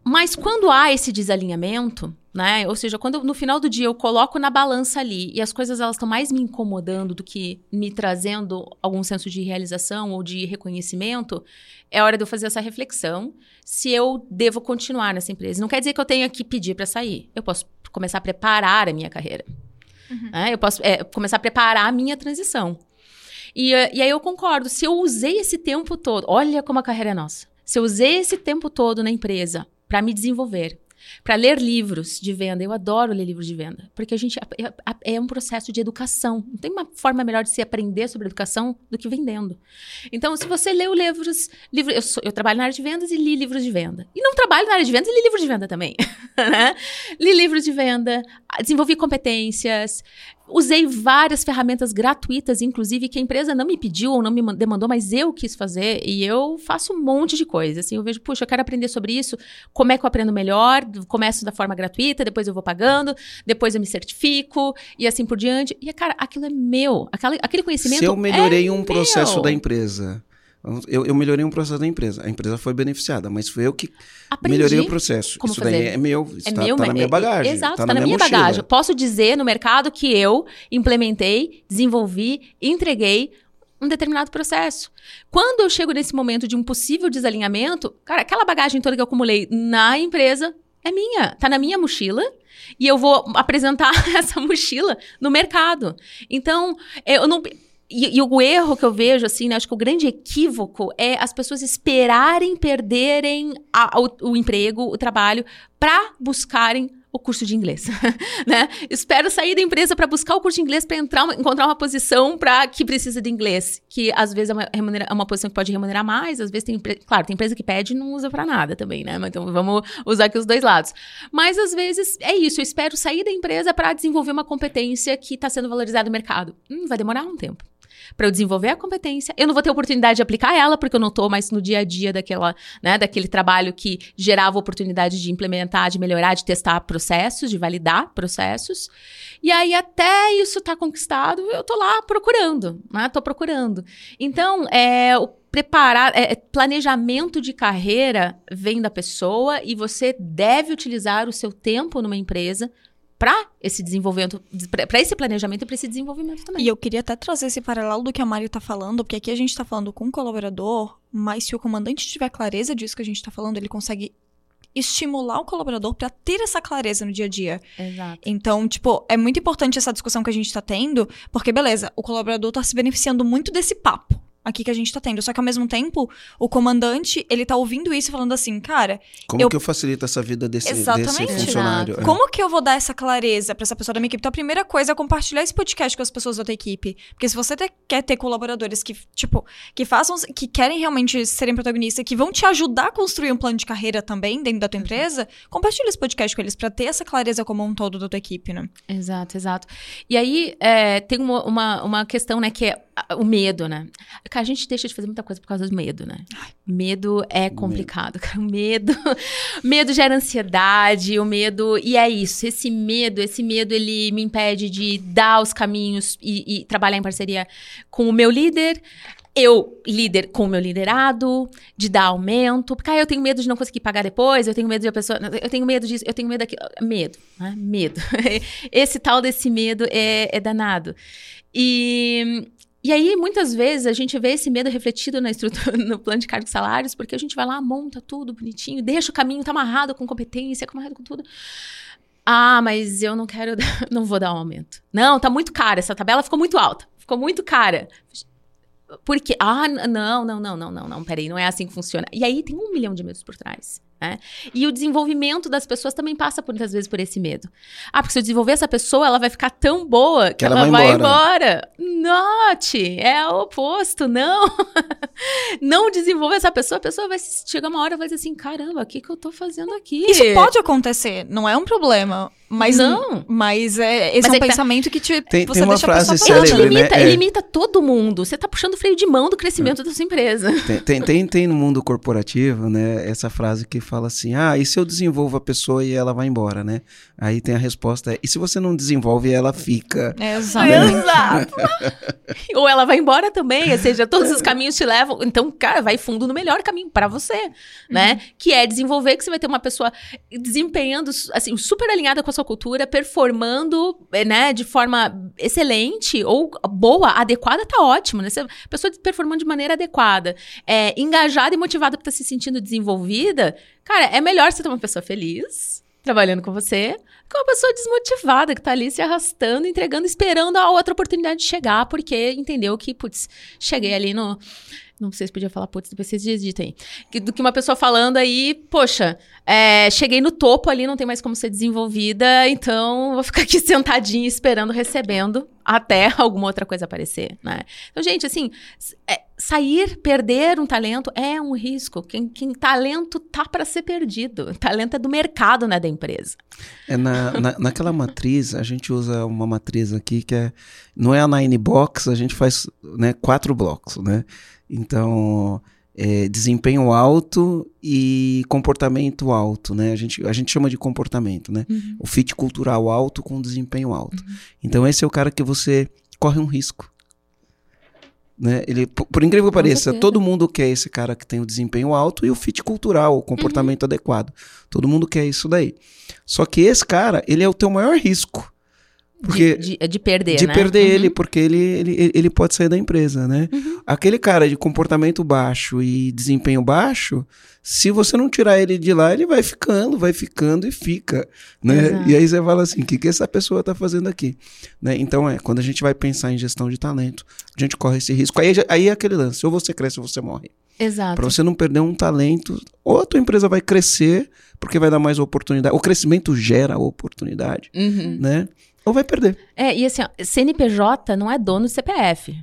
mas quando há esse desalinhamento, né? Ou seja, quando no final do dia eu coloco na balança ali e as coisas elas estão mais me incomodando do que me trazendo algum senso de realização ou de reconhecimento, é hora de eu fazer essa reflexão se eu devo continuar nessa empresa. Não quer dizer que eu tenha que pedir para sair. Eu posso começar a preparar a minha carreira. Uhum. Né? Eu posso é, começar a preparar a minha transição. E, e aí eu concordo. Se eu usei esse tempo todo, olha como a carreira é nossa. Se eu usei esse tempo todo na empresa para me desenvolver, para ler livros de venda. Eu adoro ler livros de venda, porque a gente é, é, um processo de educação. Não tem uma forma melhor de se aprender sobre educação do que vendendo. Então, se você leu livros, livros, eu, sou, eu, trabalho na área de vendas e li livros de venda. E não trabalho na área de vendas e li livros de venda também. (laughs) né? Li livros de venda, desenvolvi competências, Usei várias ferramentas gratuitas, inclusive, que a empresa não me pediu ou não me demandou, mas eu quis fazer. E eu faço um monte de coisa. Assim, eu vejo, puxa, eu quero aprender sobre isso. Como é que eu aprendo melhor? Começo da forma gratuita, depois eu vou pagando, depois eu me certifico e assim por diante. E, cara, aquilo é meu. Aquela, aquele conhecimento. Se eu melhorei é um meu. processo da empresa eu, eu, melhorei um processo da empresa. A empresa foi beneficiada, mas foi eu que Aprendi melhorei o processo. Como Isso fazer. daí é meu, é está, meu, tá na minha bagagem. Exato, está tá, na, na minha, minha bagagem. Posso dizer no mercado que eu implementei, desenvolvi, entreguei um determinado processo. Quando eu chego nesse momento de um possível desalinhamento, cara, aquela bagagem toda que eu acumulei na empresa é minha, tá na minha mochila e eu vou apresentar (laughs) essa mochila no mercado. Então, eu não e, e, o erro que eu vejo, assim, né, acho que o grande equívoco é as pessoas esperarem perderem a, o, o emprego, o trabalho, para buscarem o curso de inglês, (laughs) né? Espero sair da empresa para buscar o curso de inglês para entrar encontrar uma posição para que precisa de inglês, que às vezes é uma, é uma posição que pode remunerar mais, às vezes tem, claro, tem empresa que pede e não usa para nada também, né? Então vamos usar aqui os dois lados. Mas às vezes é isso, eu espero sair da empresa para desenvolver uma competência que está sendo valorizada no mercado. Hum, vai demorar um tempo para eu desenvolver a competência. Eu não vou ter oportunidade de aplicar ela, porque eu não estou mais no dia a dia daquela, né, daquele trabalho que gerava oportunidade de implementar, de melhorar, de testar processos, de validar processos. E aí, até isso estar tá conquistado, eu estou lá procurando, né? Tô procurando. Então, é, o preparar, é, é, planejamento de carreira vem da pessoa e você deve utilizar o seu tempo numa empresa para esse desenvolvimento, para esse planejamento e para esse desenvolvimento também. E eu queria até trazer esse paralelo do que a Mari está falando, porque aqui a gente está falando com o colaborador, mas se o comandante tiver clareza disso que a gente está falando, ele consegue estimular o colaborador para ter essa clareza no dia a dia. Exato. Então, tipo, é muito importante essa discussão que a gente está tendo, porque beleza, o colaborador está se beneficiando muito desse papo aqui que a gente tá tendo. Só que ao mesmo tempo, o comandante, ele tá ouvindo isso falando assim, cara. Como eu... que eu facilito essa vida desse, desse funcionário? É. Como que eu vou dar essa clareza para essa pessoa da minha equipe? Então, a primeira coisa é compartilhar esse podcast com as pessoas da tua equipe. Porque se você te, quer ter colaboradores que, tipo, que façam, que querem realmente serem protagonistas, que vão te ajudar a construir um plano de carreira também dentro da tua empresa, compartilha esse podcast com eles para ter essa clareza como um todo da tua equipe, né? Exato, exato. E aí, é, tem uma, uma, uma questão, né, que é o medo, né? Cara, a gente deixa de fazer muita coisa por causa do medo, né? Medo é complicado, cara. O medo, (laughs) medo gera ansiedade, o medo. E é isso. Esse medo, esse medo, ele me impede de dar os caminhos e, e trabalhar em parceria com o meu líder. Eu, líder, com o meu liderado, de dar aumento, porque ah, eu tenho medo de não conseguir pagar depois, eu tenho medo de a pessoa. Eu tenho medo disso, eu tenho medo daquilo. Medo, né? Medo. (laughs) Esse tal desse medo é, é danado. E, e aí, muitas vezes, a gente vê esse medo refletido na estrutura, (laughs) no plano de cargos e salários, porque a gente vai lá, monta tudo bonitinho, deixa o caminho, tá amarrado com competência, tá amarrado com tudo. Ah, mas eu não quero, (laughs) não vou dar um aumento. Não, tá muito cara, essa tabela ficou muito alta, ficou muito cara. Por quê? Ah, não, não, não, não, não, não, peraí, não é assim que funciona. E aí tem um milhão de medos por trás. Né? E o desenvolvimento das pessoas também passa por, muitas vezes por esse medo. Ah, porque se eu desenvolver essa pessoa, ela vai ficar tão boa que, que ela, ela, vai, vai embora. embora. Note, é o oposto, não. (laughs) não desenvolver essa pessoa, a pessoa vai chegar uma hora e vai dizer assim, caramba, o que, que eu tô fazendo aqui? Isso pode acontecer, não é um problema. Mas não. Mas é, esse mas é um é pensamento que, te, tem, você tem uma frase célebre, ele limita, né? ele limita todo mundo. Você tá puxando o freio de mão do crescimento é. da sua empresa. Tem, tem, tem, tem, no mundo corporativo, né, essa frase que fala assim: ah, e se eu desenvolvo a pessoa e ela vai embora, né? Aí tem a resposta: é, e se você não desenvolve, ela fica. É, exato. (laughs) Ou ela vai embora também, ou seja, todos os caminhos te levam. Então, cara, vai fundo no melhor caminho para você, né? uhum. né? Que é desenvolver, que você vai ter uma pessoa desempenhando, assim, super alinhada com a sua cultura, performando, eh, né, de forma excelente ou boa, adequada, tá ótimo, né? Você, a pessoa performando de maneira adequada, é, engajada e motivada para estar tá se sentindo desenvolvida, cara, é melhor você ter uma pessoa feliz trabalhando com você que uma pessoa desmotivada que tá ali se arrastando, entregando, esperando a outra oportunidade de chegar, porque entendeu que, putz, cheguei ali no não sei se podia falar, putz, depois vocês digitem. Que, do que uma pessoa falando aí, poxa, é, cheguei no topo ali, não tem mais como ser desenvolvida, então vou ficar aqui (laughs) sentadinha esperando, recebendo, até alguma outra coisa aparecer, né? Então, gente, assim, é, sair, perder um talento é um risco. Quem, quem talento tá para ser perdido. (laughs) Talento é do mercado, né, da empresa. É na, na, naquela matriz, a gente usa uma matriz aqui que é, não é a nine box, a gente faz né, quatro blocos, né? Então, é, desempenho alto e comportamento alto, né? A gente, a gente chama de comportamento, né? Uhum. O fit cultural alto com desempenho alto. Uhum. Então, esse é o cara que você corre um risco. Né? Ele, por, por incrível que pareça, todo mundo quer esse cara que tem o desempenho alto e o fit cultural, o comportamento uhum. adequado. Todo mundo quer isso daí. Só que esse cara, ele é o teu maior risco. Porque de, de, de perder, De né? perder uhum. ele, porque ele, ele, ele pode sair da empresa, né? Uhum. Aquele cara de comportamento baixo e desempenho baixo, se você não tirar ele de lá, ele vai ficando, vai ficando e fica, né? Exato. E aí você fala assim, o que, que essa pessoa está fazendo aqui? Né? Então, é, quando a gente vai pensar em gestão de talento, a gente corre esse risco. Aí, aí é aquele lance, ou você cresce ou você morre. Exato. Para você não perder um talento, ou a tua empresa vai crescer, porque vai dar mais oportunidade. O crescimento gera oportunidade, uhum. né? Ou vai perder. É, e assim, ó, CNPJ não é dono de CPF.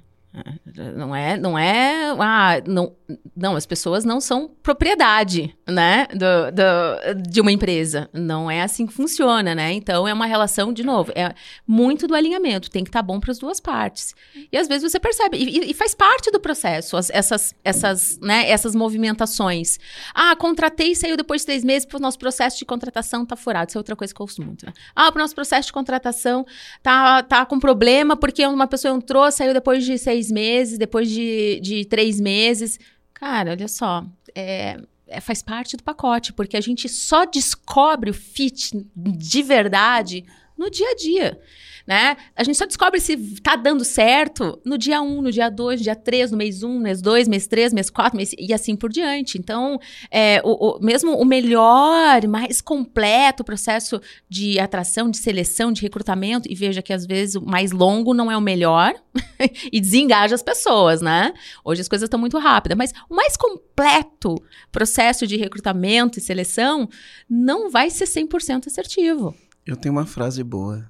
Não é, não é, ah, não, não, as pessoas não são propriedade, né, do, do, de uma empresa. Não é assim que funciona, né? Então é uma relação, de novo, é muito do alinhamento, tem que estar tá bom para as duas partes. E às vezes você percebe, e, e faz parte do processo, as, essas, essas, né, essas movimentações. Ah, contratei e saiu depois de três meses porque o nosso processo de contratação tá furado. Isso é outra coisa que eu ouço muito, né? Ah, o nosso processo de contratação tá, tá com problema porque uma pessoa entrou, saiu depois de seis seis meses, depois de, de três meses. Cara, olha só, é, é, faz parte do pacote, porque a gente só descobre o fit de verdade no dia a dia né? A gente só descobre se tá dando certo no dia 1, no dia 2, no dia 3, no mês 1, mês 2, mês 3, mês 4, mês, e assim por diante. Então, é, o, o, mesmo o melhor, mais completo processo de atração, de seleção, de recrutamento, e veja que às vezes o mais longo não é o melhor, (laughs) e desengaja as pessoas, né? Hoje as coisas estão muito rápidas, mas o mais completo processo de recrutamento e seleção não vai ser 100% assertivo. Eu tenho uma frase boa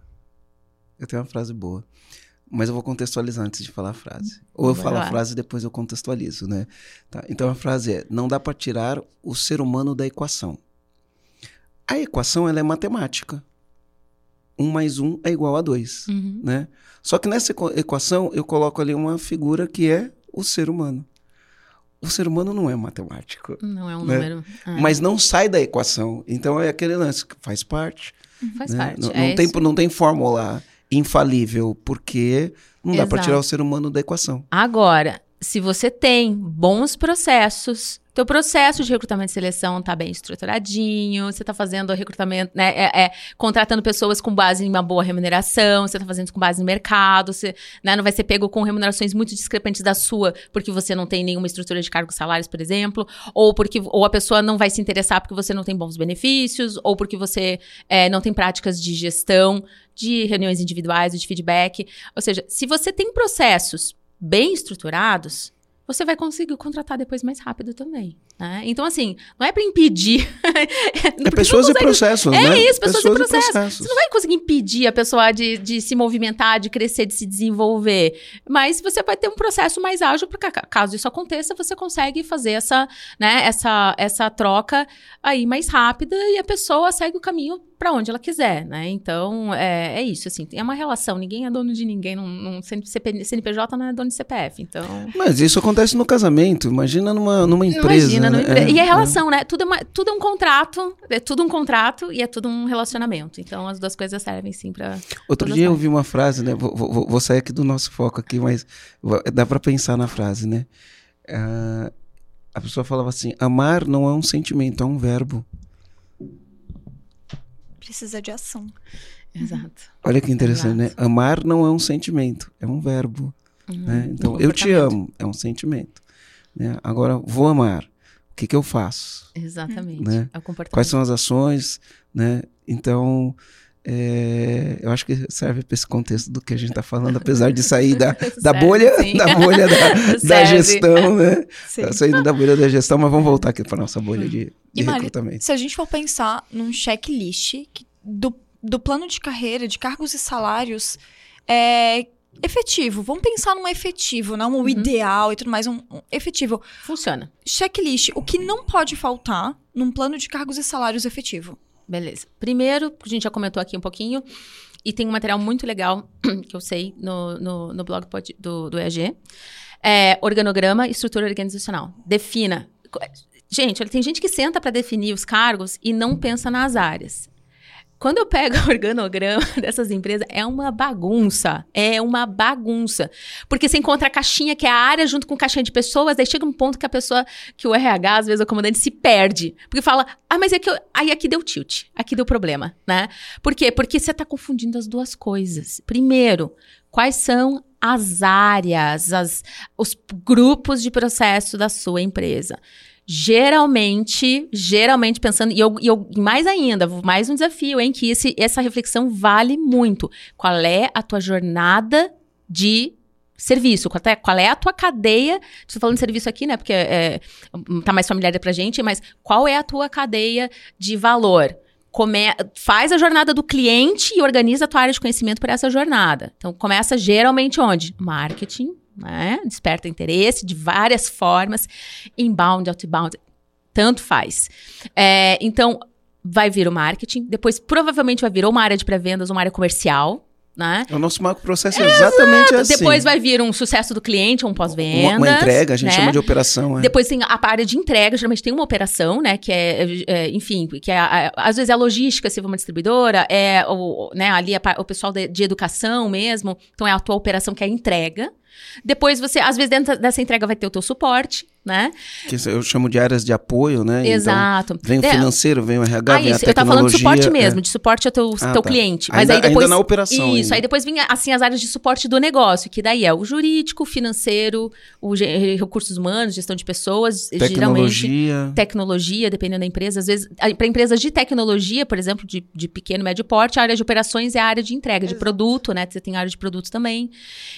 eu tenho uma frase boa. Mas eu vou contextualizar antes de falar a frase. Ou eu Vai falo lá. a frase e depois eu contextualizo, né? Tá, então a frase é: não dá para tirar o ser humano da equação. A equação ela é matemática. Um mais um é igual a dois, uhum. né? Só que nessa equação eu coloco ali uma figura que é o ser humano. O ser humano não é matemático. Não é um né? número. Ah. Mas não sai da equação. Então é aquele lance que faz parte. Faz né? parte. Não, é não tem, não tem fórmula infalível, porque não dá para tirar o ser humano da equação. Agora, se você tem bons processos, teu processo de recrutamento e seleção está bem estruturadinho, você está fazendo recrutamento, né, é, é, contratando pessoas com base em uma boa remuneração, você está fazendo com base no mercado, você né, não vai ser pego com remunerações muito discrepantes da sua, porque você não tem nenhuma estrutura de cargos salários, por exemplo, ou porque ou a pessoa não vai se interessar porque você não tem bons benefícios, ou porque você é, não tem práticas de gestão, de reuniões individuais, de feedback. Ou seja, se você tem processos bem estruturados, você vai conseguir contratar depois mais rápido também. Né? Então, assim, não é para impedir. (laughs) é pessoas consegue... e processos, é né? isso, pessoas, pessoas e, processos. e, processos. Você não vai conseguir impedir a pessoa de, de se movimentar, de crescer, de se desenvolver. Mas você vai ter um processo mais ágil, porque caso isso aconteça, você consegue fazer essa, né, essa, essa troca aí mais rápida e a pessoa segue o caminho para onde ela quiser, né? Então, é, é isso, assim, é uma relação, ninguém é dono de ninguém, não, não, CNPJ não é dono de CPF, então... Mas isso acontece no casamento, imagina numa, numa empresa. Imagina, numa né? é, e a é. relação, é. né? Tudo é, uma, tudo é um contrato, é tudo um contrato e é tudo um relacionamento, então as duas coisas servem sim para Outro dia eu ouvi uma frase, né? Vou, vou, vou, sair aqui do nosso foco aqui, mas dá para pensar na frase, né? Uh, a pessoa falava assim, amar não é um sentimento, é um verbo precisa de ação. Exato. Olha que interessante, Exato. né? Amar não é um sentimento, é um verbo. Uhum. Né? Então, eu te amo, é um sentimento. Né? Agora, vou amar. O que, que eu faço? Exatamente. Né? É Quais são as ações? Né? Então, é, eu acho que serve para esse contexto do que a gente está falando, apesar de sair da, (laughs) da bolha, da bolha (laughs) da, da gestão, né? Tá saindo da bolha da gestão, mas vamos voltar aqui para nossa bolha de, de Mari, recrutamento. Se a gente for pensar num checklist do, do plano de carreira, de cargos e salários, é, efetivo. Vamos pensar num efetivo, não um uhum. ideal e tudo mais, um, um, efetivo. Funciona. Checklist. O que não pode faltar num plano de cargos e salários efetivo? Beleza. Primeiro, a gente já comentou aqui um pouquinho, e tem um material muito legal (clears throat) que eu sei no, no, no blog do, do EAG. É organograma e estrutura organizacional. Defina. Gente, tem gente que senta para definir os cargos e não pensa nas áreas. Quando eu pego (laughs) o organograma (laughs) dessas empresas, é uma bagunça. É uma bagunça. Porque você encontra a caixinha, que é a área, junto com caixinha de pessoas, daí chega um ponto que a pessoa, que o RH, às vezes o comandante, se perde. Porque fala, ah, mas é que eu... aí aqui deu tilt, aqui deu problema, né? Por quê? Porque você está confundindo as duas coisas. Primeiro, quais são as áreas, as, os grupos de processo da sua empresa geralmente, geralmente pensando, e eu, e eu mais ainda, mais um desafio, hein, que esse, essa reflexão vale muito. Qual é a tua jornada de serviço, qual é, qual é a tua cadeia, estou falando de serviço aqui, né, porque é, tá mais familiar pra gente, mas qual é a tua cadeia de valor? Come, faz a jornada do cliente e organiza a tua área de conhecimento para essa jornada. Então, começa geralmente onde? Marketing, né? Desperta interesse de várias formas, inbound, outbound, tanto faz. É, então, vai vir o marketing, depois provavelmente vai vir uma área de pré-vendas, uma área comercial, né? O nosso macro processo é exatamente assim. Depois vai vir um sucesso do cliente, um pós-venda. Uma, uma, entrega, a gente né? chama de operação. É. Depois tem a área de entrega, geralmente tem uma operação, né? Que é, é enfim, que é, a, às vezes é a logística, se for uma distribuidora, é o, né, ali a, o pessoal de, de educação mesmo. Então é a tua operação que é a entrega. Depois você, às vezes, dentro dessa entrega vai ter o teu suporte, né? Que eu chamo de áreas de apoio, né? Então, Exato. Então, vem o é. financeiro, vem o RH, ah, vem isso. a tecnologia. Eu tava falando de suporte mesmo, é. de suporte ao teu, ah, teu tá. cliente. Mas ainda, aí depois, ainda na operação. Isso, ainda. aí depois vinha, assim, as áreas de suporte do negócio, que daí é o jurídico, financeiro, o recursos humanos, gestão de pessoas, tecnologia. geralmente. Tecnologia, dependendo da empresa. Às vezes, para empresas de tecnologia, por exemplo, de, de pequeno, médio porte, a área de operações é a área de entrega, Exato. de produto, né? Você tem área de produtos também.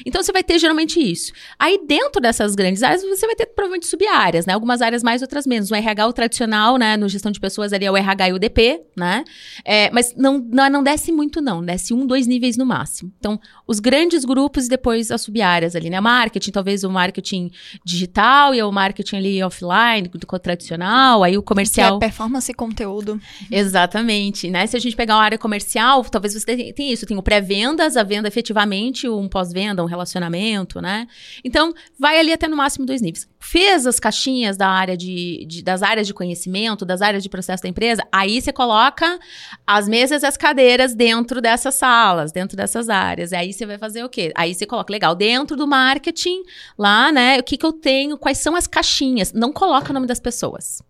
Então, você vai ter geralmente isso. Aí, dentro dessas grandes áreas, você vai ter provavelmente sub-áreas, né? Algumas áreas mais, outras menos. O RH, o tradicional, né? No gestão de pessoas ali é o RH e o DP, né? É, mas não, não, não desce muito, não. Desce um, dois níveis no máximo. Então, os grandes grupos e depois as sub-áreas ali, né? Marketing, talvez o marketing digital e o marketing ali offline, do tradicional, aí o comercial. Que é performance e conteúdo. Exatamente, né? Se a gente pegar uma área comercial, talvez você tenha isso. Tem o pré-vendas, a venda efetivamente, um pós-venda, um relacionamento, né? Então, vai ali até no máximo dois níveis. Fez as caixinhas da área de, de, das áreas de conhecimento, das áreas de processo da empresa, aí você coloca as mesas e as cadeiras dentro dessas salas, dentro dessas áreas. E aí você vai fazer o quê? Aí você coloca, legal, dentro do marketing, lá, né? O que, que eu tenho, quais são as caixinhas. Não coloca o nome das pessoas.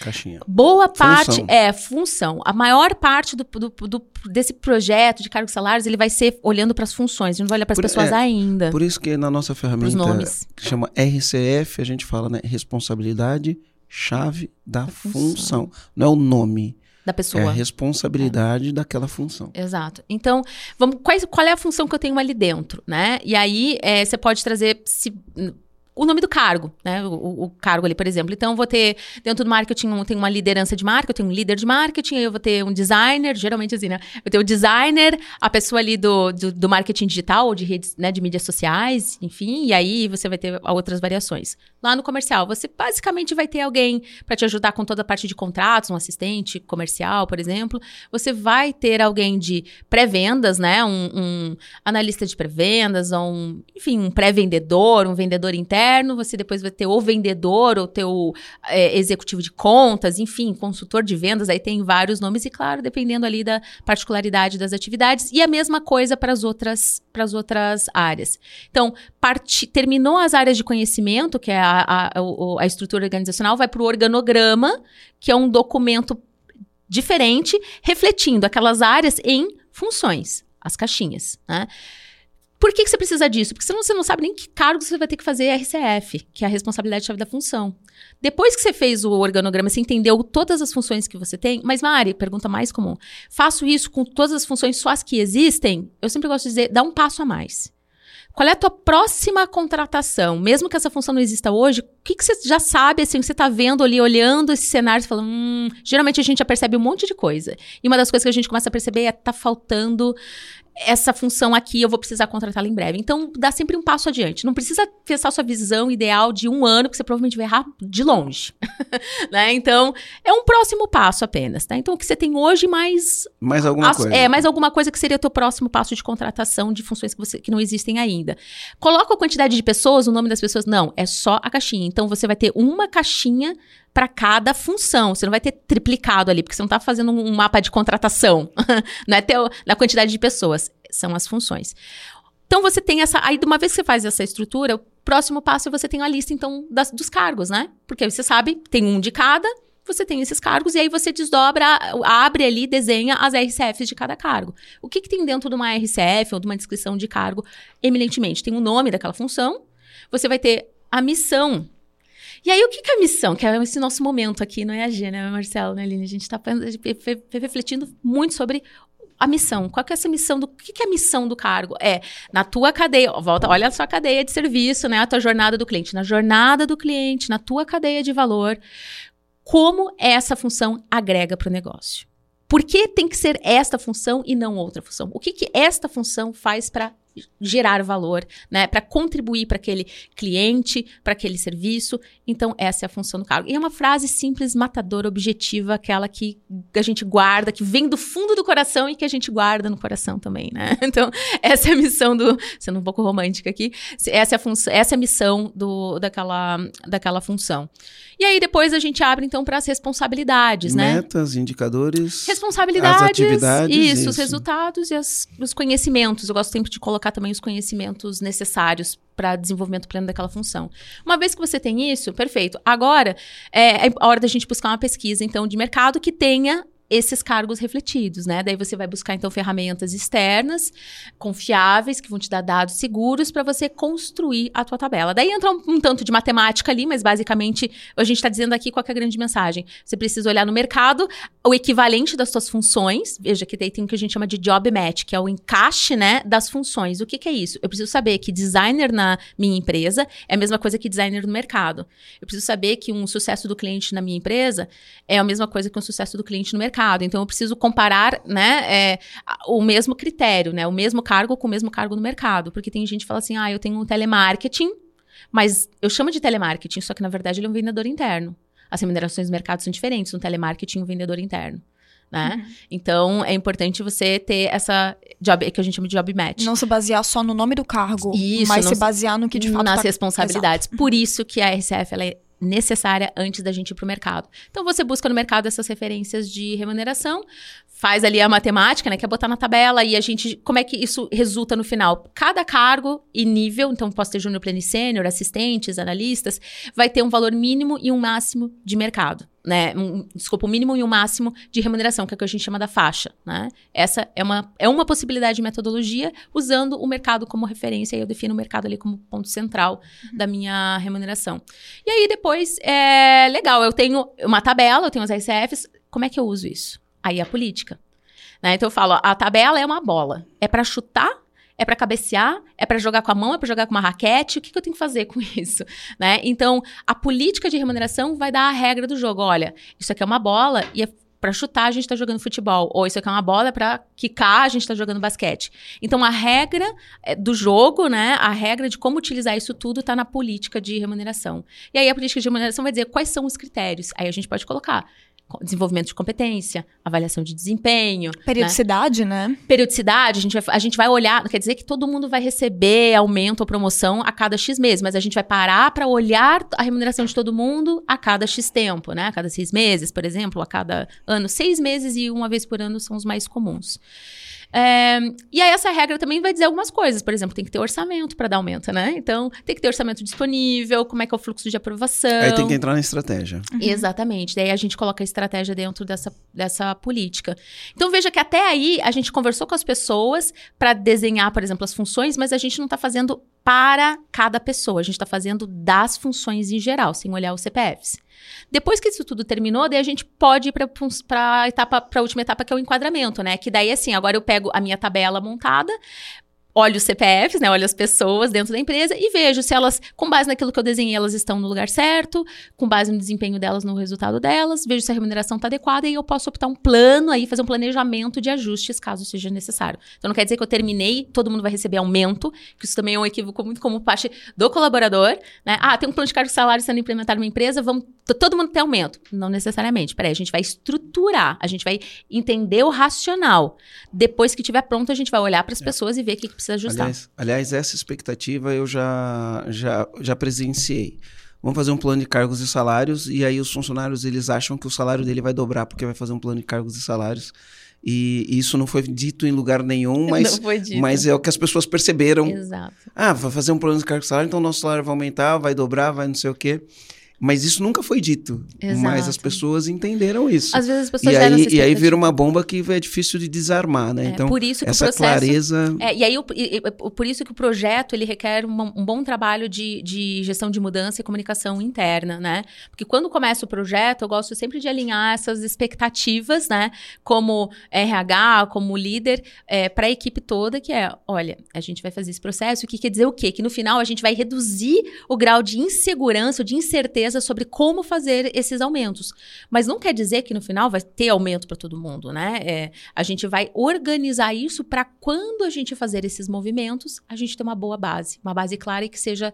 Caixinha. Boa parte função. é função. A maior parte do, do, do, desse projeto de cargos salários ele vai ser olhando para as funções, a gente não vai olhar para as pessoas é, ainda. Por isso que na nossa ferramenta que chama RCF, a gente fala, né, responsabilidade chave da, da função. função. Não é o nome da pessoa. É a responsabilidade é. daquela função. Exato. Então, vamos, qual, qual, é a função que eu tenho ali dentro, né? E aí, é, você pode trazer se, o nome do cargo, né? O, o, cargo ali, por exemplo. Então, eu vou ter, dentro do marketing, eu tenho uma liderança de marca, eu tenho um líder de marketing, aí eu vou ter um designer, geralmente assim, né? Eu tenho o designer, a pessoa ali do, do, do marketing digital, ou de redes, né, de mídias sociais, enfim, e aí você vai ter outras variações. Lá no comercial, você basicamente vai ter alguém para te ajudar com toda a parte de contratos, um assistente comercial, por exemplo. Você vai ter alguém de pré-vendas, né? Um, um analista de pré-vendas, um, enfim, um pré-vendedor, um vendedor interno interno, você depois vai ter o vendedor, ou teu é, executivo de contas, enfim, consultor de vendas, aí tem vários nomes, e claro, dependendo ali da particularidade das atividades, e a mesma coisa para as outras, outras áreas. Então, parte, terminou as áreas de conhecimento, que é a, a, a estrutura organizacional, vai para o organograma, que é um documento diferente, refletindo aquelas áreas em funções, as caixinhas, né? Por que, que, você precisa disso? Porque senão você não sabe nem que cargo você vai ter que fazer RCF, que é a responsabilidade chave da função. Depois que você fez o organograma, você entendeu todas as funções que você tem. Mas, Mari, pergunta mais comum. Faço isso com todas as funções só as que existem? Eu sempre gosto de dizer, dá um passo a mais. Qual é a tua próxima contratação? Mesmo que essa função não exista hoje, o que, que você já sabe, assim, que você está vendo ali, olhando esse cenário, você fala, hum, geralmente a gente já percebe um monte de coisa. E uma das coisas que a gente começa a perceber é tá faltando essa função aqui eu vou precisar contratá-la em breve. Então, dá sempre um passo adiante. Não precisa pensar sua visão ideal de um ano, que você provavelmente vai errar de longe. (laughs) né? Então, é um próximo passo apenas. Tá? Então, o que você tem hoje, mais. Mais alguma coisa. É, mais alguma coisa que seria o teu próximo passo de contratação de funções que, você, que não existem ainda. Coloca a quantidade de pessoas, o nome das pessoas. Não, é só a caixinha. Então, você vai ter uma caixinha para cada função. Você não vai ter triplicado ali, porque você não está fazendo um mapa de contratação. não é teu, na quantidade de pessoas. São as funções. Então você tem essa. Aí, de uma vez que você faz essa estrutura, o próximo passo é você tem a lista, então, das, dos cargos, né? Porque você sabe, tem um de cada, você tem esses cargos, e aí você desdobra, abre ali, desenha as RCFs de cada cargo. O que, que tem dentro de uma RCF ou de uma descrição de cargo, eminentemente? Tem o nome daquela função, você vai ter a missão e aí, o que, que é a missão? Que é esse nosso momento aqui não é a G, né, Marcelo, né, Aline? A gente está refletindo muito sobre a missão. Qual que é essa missão do. O que, que é a missão do cargo? É na tua cadeia, volta, olha a sua cadeia de serviço, né? A tua jornada do cliente. Na jornada do cliente, na tua cadeia de valor, como essa função agrega para o negócio? Por que tem que ser esta função e não outra função? O que, que esta função faz para gerar valor, né, para contribuir para aquele cliente, para aquele serviço. Então, essa é a função do cargo. E é uma frase simples, matadora, objetiva, aquela que a gente guarda, que vem do fundo do coração e que a gente guarda no coração também, né? (laughs) Então, essa é a missão do, sendo um pouco romântica aqui, essa é a função, essa é a missão do, daquela, daquela função. E aí depois a gente abre então para as responsabilidades, Metas, né? Metas, indicadores, responsabilidades, as atividades, isso, isso, os resultados e as, os conhecimentos. Eu gosto sempre de colocar também os conhecimentos necessários para desenvolvimento pleno daquela função. Uma vez que você tem isso, perfeito. Agora é, é a hora da gente buscar uma pesquisa então de mercado que tenha esses cargos refletidos, né? Daí você vai buscar então ferramentas externas, confiáveis, que vão te dar dados seguros para você construir a tua tabela. Daí entra um, um, tanto de matemática ali, mas basicamente a gente está dizendo aqui qual é a grande mensagem. Você precisa olhar no mercado o equivalente das suas funções. Veja que daí tem o que a gente chama de job match, que é o encaixe, né, das funções. O que, que é isso? Eu preciso saber que designer na minha empresa é a mesma coisa que designer no mercado. Eu preciso saber que um sucesso do cliente na minha empresa é a mesma coisa que um sucesso do cliente no mercado mercado. Então, eu preciso comparar, né, é, o mesmo critério, né, o mesmo cargo com o mesmo cargo no mercado. Porque tem gente que fala assim, ah, eu tenho um telemarketing, mas eu chamo de telemarketing, só que na verdade ele é um vendedor interno. As remunerações do mercado são diferentes, um telemarketing e um vendedor interno. Né? Uhum. Então é importante você ter essa job que a gente chama de job match. Não se basear só no nome do cargo, isso, mas se basear no que de fato nas tá... responsabilidades. Exato. Por isso que a RCF ela é necessária antes da gente ir para o mercado. Então você busca no mercado essas referências de remuneração, faz ali a matemática, né, que é botar na tabela e a gente, como é que isso resulta no final? Cada cargo e nível, então posso ter júnior, pleno sênior, assistentes, analistas, vai ter um valor mínimo e um máximo de mercado. Né, um, desculpa, um mínimo e um máximo de remuneração, que é o que a gente chama da faixa. Né? Essa é uma, é uma possibilidade de metodologia usando o mercado como referência, e eu defino o mercado ali como ponto central uhum. da minha remuneração. E aí depois, é legal, eu tenho uma tabela, eu tenho as RCFs, como é que eu uso isso? Aí é a política. Né? Então eu falo, a tabela é uma bola. É para chutar É para cabecear? É para jogar com a mão? É para jogar com uma raquete? O que, que eu tenho que fazer (laughs) com isso? Né? Então, a política de remuneração vai dar a regra do jogo. Olha, isso aqui é uma bola e é para chutar a gente está jogando futebol, ou isso aqui é uma bola para quicar a gente está jogando basquete. Então a regra eh, do jogo, né, a regra de como utilizar isso tudo está na política de remuneração. E aí a política de remuneração vai dizer quais são os critérios. Aí a gente pode colocar desenvolvimento de competência, avaliação de desempenho. Né? Periodicidade, né? né? Periodicidade, a gente, vai, a gente vai olhar, não quer dizer que todo mundo vai receber aumento ou promoção a cada X meses, mas a gente vai parar para olhar a remuneração de todo mundo a cada X tempo, né? A cada seis meses, por exemplo, a cada ano. Seis meses e uma vez por ano são os mais comuns. É, e aí essa regra também vai dizer algumas coisas. Por exemplo, tem que ter orçamento para dar aumento, né? Então, tem que ter orçamento disponível, como é que é o fluxo de aprovação. Aí tem que entrar na estratégia. Uhum. Exatamente. Daí a gente coloca a estratégia dentro dessa, dessa política. Então, veja que até aí a gente conversou com as pessoas para desenhar, por exemplo, as funções, mas a gente não está fazendo para cada pessoa. A gente está fazendo das funções em geral, sem olhar os CPFs. Depois que isso tudo terminou, daí a gente pode ir para a etapa, para a última etapa, que é o enquadramento, né? Que daí, assim, agora eu pego a minha tabela montada, olho os CPFs, né? Olho as pessoas dentro da empresa e vejo se elas, com base naquilo que eu desenhei, elas estão no lugar certo, com base no desempenho delas, no resultado delas, vejo se a remuneração está adequada e eu posso optar um plano aí, fazer um planejamento de ajustes caso seja necessário. Então não quer dizer que eu terminei, todo mundo vai receber aumento, que isso também é um equívoco muito comum parte do colaborador, né? Ah, tem um plano de cargo e salário sendo implementado numa empresa, vamos todo mundo ter aumento. Não necessariamente. Peraí, a gente vai estruturar, a gente vai entender o racional. Depois que estiver pronto, a gente vai olhar para as é. pessoas e ver o que, que precisa ajustar. Aliás, aliás, essa expectativa eu já, já, já presenciei. Vamos fazer um plano de cargos e salários e aí os funcionários eles acham que o salário dele vai dobrar porque vai fazer um plano de cargos e salários. E isso não foi dito em lugar nenhum, (laughs) mas, mas é o que as pessoas perceberam. Exato. Ah, vai fazer um plano de cargos e salário, então nosso salário vai aumentar, vai dobrar, vai não sei o quê. Mas isso nunca foi dito. Exato. Mas as pessoas entenderam isso. Às vezes as pessoas e aí, e aí vira uma bomba que é difícil de desarmar, né? É, então, por isso que essa o processo, clareza... É, e aí, e, e, por isso que o projeto, ele requer uma, um bom trabalho de, de gestão de mudança e comunicação interna, né? Porque quando começa o projeto, eu gosto sempre de alinhar essas expectativas, né? Como RH, como líder, é, para a equipe toda, que é, olha, a gente vai fazer esse processo, o que quer dizer o quê? Que no final a gente vai reduzir o grau de insegurança, de incerteza sobre como fazer esses aumentos. Mas não quer dizer que no final vai ter aumento para todo mundo, né? É, a gente vai organizar isso para quando a gente fazer esses movimentos, a gente ter uma boa base, uma base clara e que seja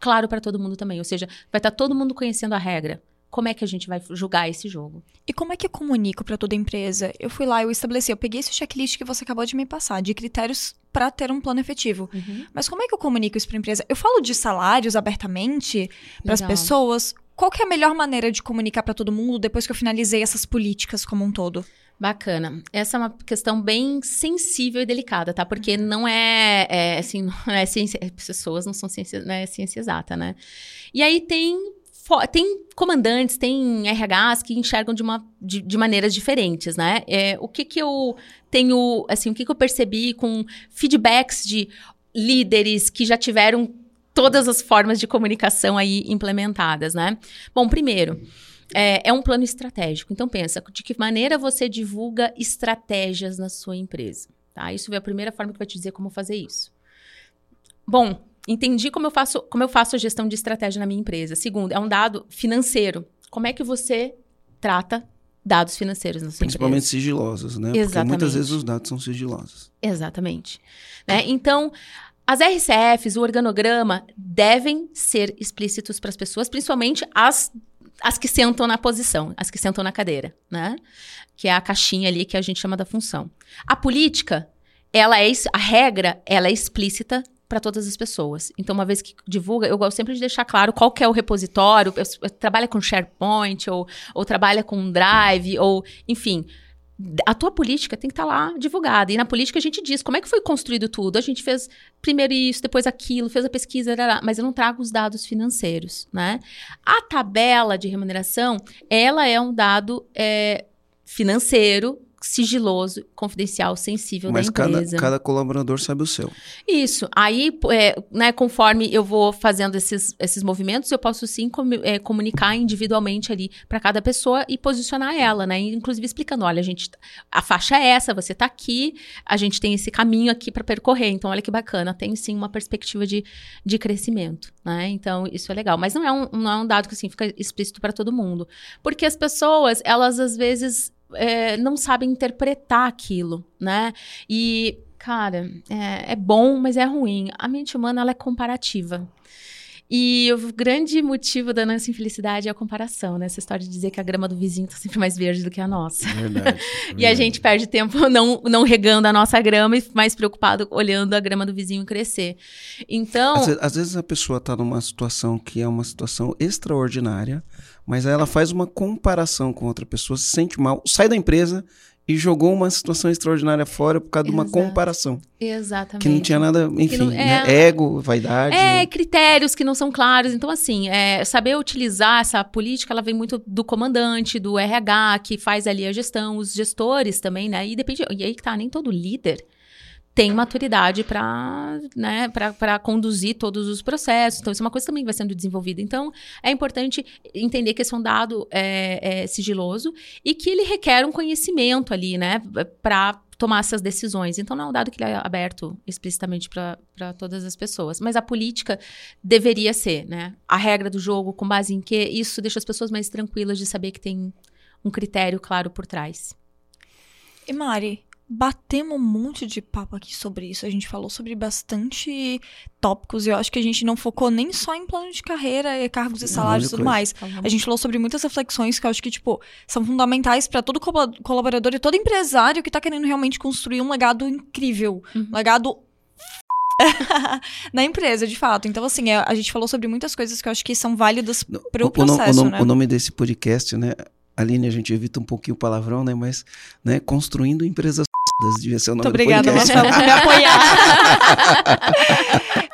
claro para todo mundo também. Ou seja, vai estar tá todo mundo conhecendo a regra como é que a gente vai julgar esse jogo? E como é que eu comunico para toda a empresa? Eu fui lá, eu estabeleci, eu peguei esse checklist que você acabou de me passar, de critérios para ter um plano efetivo. Uhum. Mas como é que eu comunico isso para a empresa? Eu falo de salários abertamente para as pessoas? Qual que é a melhor maneira de comunicar para todo mundo depois que eu finalizei essas políticas como um todo? Bacana. Essa é uma questão bem sensível e delicada, tá? Porque uhum. não é, é assim, (laughs) não é ciência, pessoas não são ciência, não é ciência exata, né? E aí tem tem comandantes, tem RHs que enxergam de, uma, de, de maneiras diferentes, né? É, o que que eu tenho, assim, o que que eu percebi com feedbacks de líderes que já tiveram todas as formas de comunicação aí implementadas, né? Bom, primeiro, é, é, um plano estratégico. Então, pensa, de que maneira você divulga estratégias na sua empresa, tá? Isso é a primeira forma que vai te dizer como fazer isso. Bom, entendi como eu faço, como eu faço a gestão de estratégia na minha empresa. Segundo, é um dado financeiro. Como é que você trata dados financeiros na sua Principalmente empresa? sigilosos, né? Exatamente. Porque muitas vezes os dados são sigilosos. Exatamente. Né? Então, as RCFs, o organograma, devem ser explícitos para as pessoas, principalmente as, as que sentam na posição, as que sentam na cadeira, né? Que é a caixinha ali que a gente chama da função. A política, ela é a regra, ela é explícita para todas as pessoas. Então, uma vez que divulga, eu gosto sempre de deixar claro qual é o repositório, eu, eu trabalha com SharePoint, ou, ou trabalha com Drive, ou, enfim, a tua política tem que estar tá lá divulgada. E na política a gente diz como é que foi construído tudo. A gente fez primeiro isso, depois aquilo, fez a pesquisa, mas eu não trago os dados financeiros, né? A tabela de remuneração, ela é um dado é, financeiro sigiloso, confidencial, sensível Mas da cada, empresa. cada colaborador sabe o seu. Isso. Aí, é, né, conforme eu vou fazendo esses, esses movimentos, eu posso sim comu- é, comunicar individualmente ali para cada pessoa e posicionar ela, né? Inclusive explicando, olha, a gente, a faixa é essa, você tá aqui, a gente tem esse caminho aqui para percorrer. Então, olha que bacana, tem sim uma perspectiva de, de crescimento, né? Então, isso é legal. Mas não é um, não é um dado que assim fica explícito para todo mundo, porque as pessoas, elas às vezes é, não sabem interpretar aquilo, né? E, cara, é, é bom, mas é ruim. A mente humana, ela é comparativa. E o grande motivo da nossa infelicidade é a comparação, né? Essa história de dizer que a grama do vizinho tá sempre mais verde do que a nossa. Verdade. (laughs) E a gente perde tempo (laughs) não, não regando a nossa grama e mais preocupado olhando a grama do vizinho crescer. Então, Às, às vezes a pessoa está numa situação que é uma situação extraordinária, mas aí ela faz uma comparação com outra pessoa, se sente mal, sai da empresa e jogou uma situação extraordinária fora por causa de uma Exato. comparação. exatamente. Que não tinha nada, enfim, não- né? é- ego, vaidade. É, critérios que não são claros. Então, assim, é, saber utilizar essa política, ela vem muito do comandante, do RH, que faz ali a gestão, os gestores também, né? E depende. E aí que tá, nem todo líder tem maturidade para né, conduzir todos os processos. Então, isso é uma coisa também que vai sendo desenvolvida. Então, é importante entender que esse é um dado é, é, sigiloso e que ele requer um conhecimento ali, né, para tomar essas decisões. Então, não é um dado que ele é aberto explicitamente para todas as pessoas. Mas a política deveria ser, né? A regra do jogo, com base em quê? Isso deixa as pessoas mais tranquilas de saber que tem um critério claro por trás. E Mari, batemos um monte de papo aqui sobre isso. A gente falou sobre bastante tópicos e eu acho que a gente não focou nem só em plano de carreira, e cargos e salários e tudo coisa. mais. A gente falou sobre muitas reflexões que eu acho que, tipo, são fundamentais para todo colaborador e todo empresário que tá querendo realmente construir um legado incrível. Uhum. Um legado (laughs) na empresa, de fato. Então, assim, é- a gente falou sobre mudas coisas que eu acho que são válidas pro o, processo, o, no- né? o nome desse podcast, né? Aline, a gente evita um pouquinho o palavrão, né? Mas, né? Construindo empresas devia ser o nome Muito obrigada. Marcelo, por me apoiar.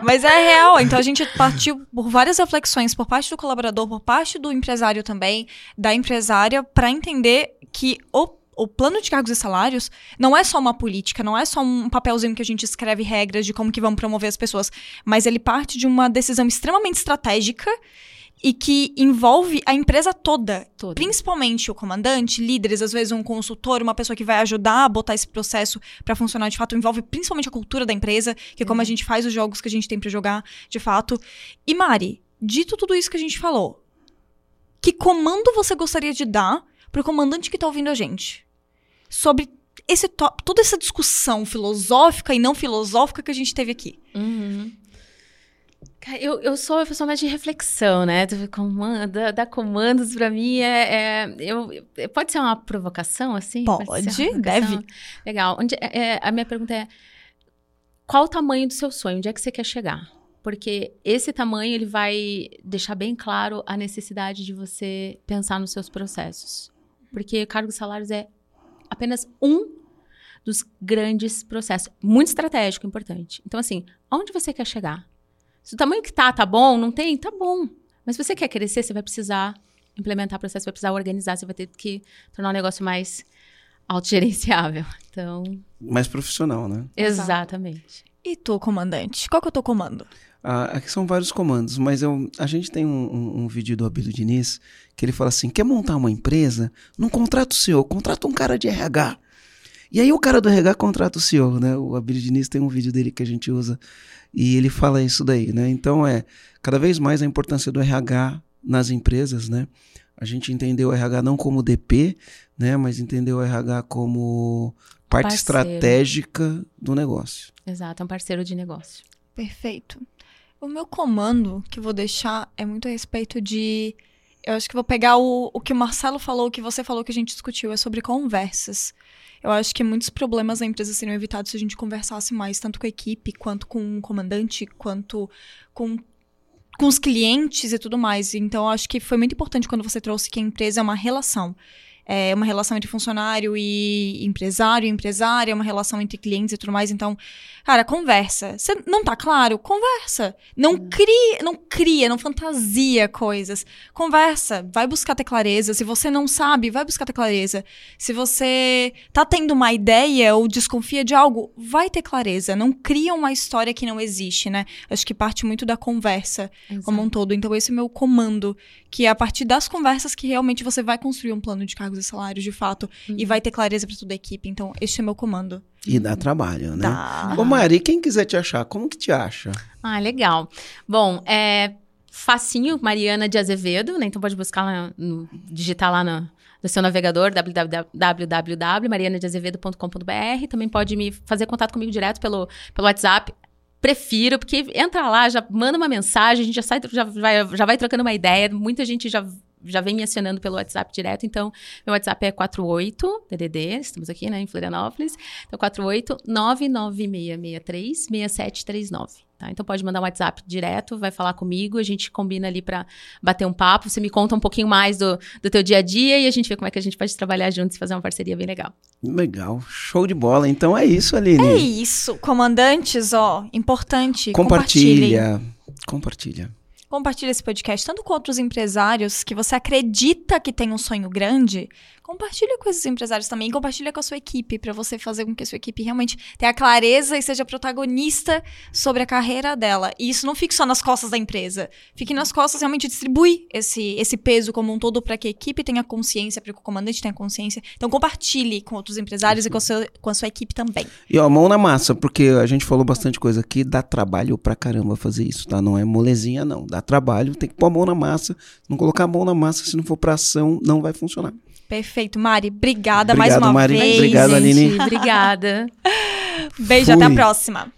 Mas é real, então a gente partiu por várias reflexões por parte do colaborador, por parte do empresário também, da empresária, para entender que o, o plano de cargos e salários não é só uma política, não é só um papelzinho que a gente escreve regras de como que vamos promover as pessoas, mas ele parte de uma decisão extremamente estratégica e que envolve a empresa toda. Toda. Principalmente o comandante, líderes, às vezes um consultor, uma pessoa que vai ajudar a botar esse processo para funcionar de fato, envolve principalmente a cultura da empresa, que é como a gente faz os jogos que a gente tem para jogar de fato. E Mari, dito tudo isso que a gente falou, que comando você gostaria de dar pro comandante que tá ouvindo a gente? Sobre esse to- toda essa discussão filosófica e não filosófica que a gente teve aqui. Uhum. Eu, eu sou uma pessoa mais de reflexão, né? Do comando, da, dar comandos pra mim é. é- eu, pode ser uma provocação, assim? Pode, uma provocação? deve. Legal. Onde, é- é, a minha pergunta é: qual o tamanho do seu sonho? Onde é que você quer chegar? Porque esse tamanho ele vai deixar bem claro a necessidade de você pensar nos seus processos. Porque cargos e salários é apenas um dos grandes processos. Muito estratégico, importante. Então, assim, aonde você quer chegar? Se o tamanho que tá, tá bom, não tem, tá bom. Mas se você quer crescer, você vai precisar implementar processo, vai precisar organizar, você vai ter que tornar o negócio mais autogerenciável. (laughs) Então, Mais profissional, né? Exatamente. E tu, comandante? Qual que é o teu comando? Ah, aqui são vários comandos, mas eu, a gente tem um, um- um vídeo do Abílio Diniz que ele fala assim: quer montar uma empresa? Não contrata o CEO, contrata um cara de RH. E aí o cara do RH contrata o CEO, né? O Abílio Diniz tem um vídeo dele que a gente usa e ele fala isso daí, né? Então é cada vez mais a importância do RH nas empresas, né? A gente entendeu o RH não como DP, né? Mas entendeu o RH como parte Parceiro. estratégica do negócio. Exato, é um parceiro de negócio. Perfeito. O meu comando que eu vou deixar é muito a respeito de. Eu acho que vou pegar o, o que o Marcelo falou, o que você falou que a gente discutiu, é sobre conversas. Eu acho que muitos problemas na empresa seriam evitados se a gente conversasse mais, tanto com a equipe, quanto com o comandante, quanto com, com os clientes e tudo mais. Então, acho que foi muito importante quando você trouxe que a empresa é uma relação. É uma relação entre funcionário e empresário, empresária, é uma relação entre clientes e tudo mais. Então, cara, conversa. Você não tá claro? Conversa. Não Hum. cria, não cria, não fantasia coisas. Conversa, vai buscar ter clareza. Se você não sabe, vai buscar ter clareza. Se você tá tendo uma ideia ou desconfia de algo, vai ter clareza. Não cria uma história que não existe, né? Acho que parte muito da conversa como um todo. Então, esse é o meu comando, que é a partir das conversas que realmente você vai construir um plano de cargos e salários, de fato, e vai ter clareza para toda a equipe. Então, este é meu comando. E dá trabalho, né? Tá. Ô, Mari, quem quiser te achar, como que te acha? Ah, legal. Bom, é facinho, Mariana de Azevedo, né? Então pode buscar lá, no, digitar lá no, no seu navegador, www.marianadeazevedo.com.br. Também pode me fazer contato comigo direto pelo, pelo WhatsApp. Prefiro, porque entra lá, já manda uma mensagem, a gente já, sai, já, vai, já vai trocando uma ideia. Muita gente já, já vem me acionando pelo WhatsApp direto. Então, meu WhatsApp é 48 DDD, estamos aqui, né, em Florianópolis. Então, 48 99663 6739. Tá? Então pode mandar um WhatsApp direto, vai falar comigo, a gente combina ali para bater um papo, você me conta um pouquinho mais do, do teu dia a dia e a gente vê como é que a gente pode trabalhar juntos e fazer uma parceria bem legal. Legal, show de bola. Então é isso, Aline. É isso, comandantes, ó, importante. compartilhem. Compartilha. Compartilha. Compartilha esse podcast tanto com outros empresários que você acredita que tem um sonho grande. Compartilha com esses empresários também. Compartilha com a sua equipe para você fazer com que a sua equipe realmente tenha clareza e seja protagonista sobre a carreira dela. E isso não fique só nas costas da empresa. Fique nas costas realmente distribui esse, esse peso como um todo para que a equipe tenha consciência, para que o comandante tenha consciência. Então compartilhe com outros empresários e com a, sua, com a sua equipe também. E ó, mão na massa, porque a gente falou bastante coisa aqui, dá trabalho pra caramba fazer isso, tá? Não é molezinha, não. Dá trabalho, tem que pôr a mão na massa. Não colocar a mão na massa, se não for pra ação, não vai funcionar. Perfeito, Mari. Obrigada Obrigado, mais uma Mari. vez. Obrigado, Aline. Obrigada. (laughs) Beijo, Fui. até a próxima.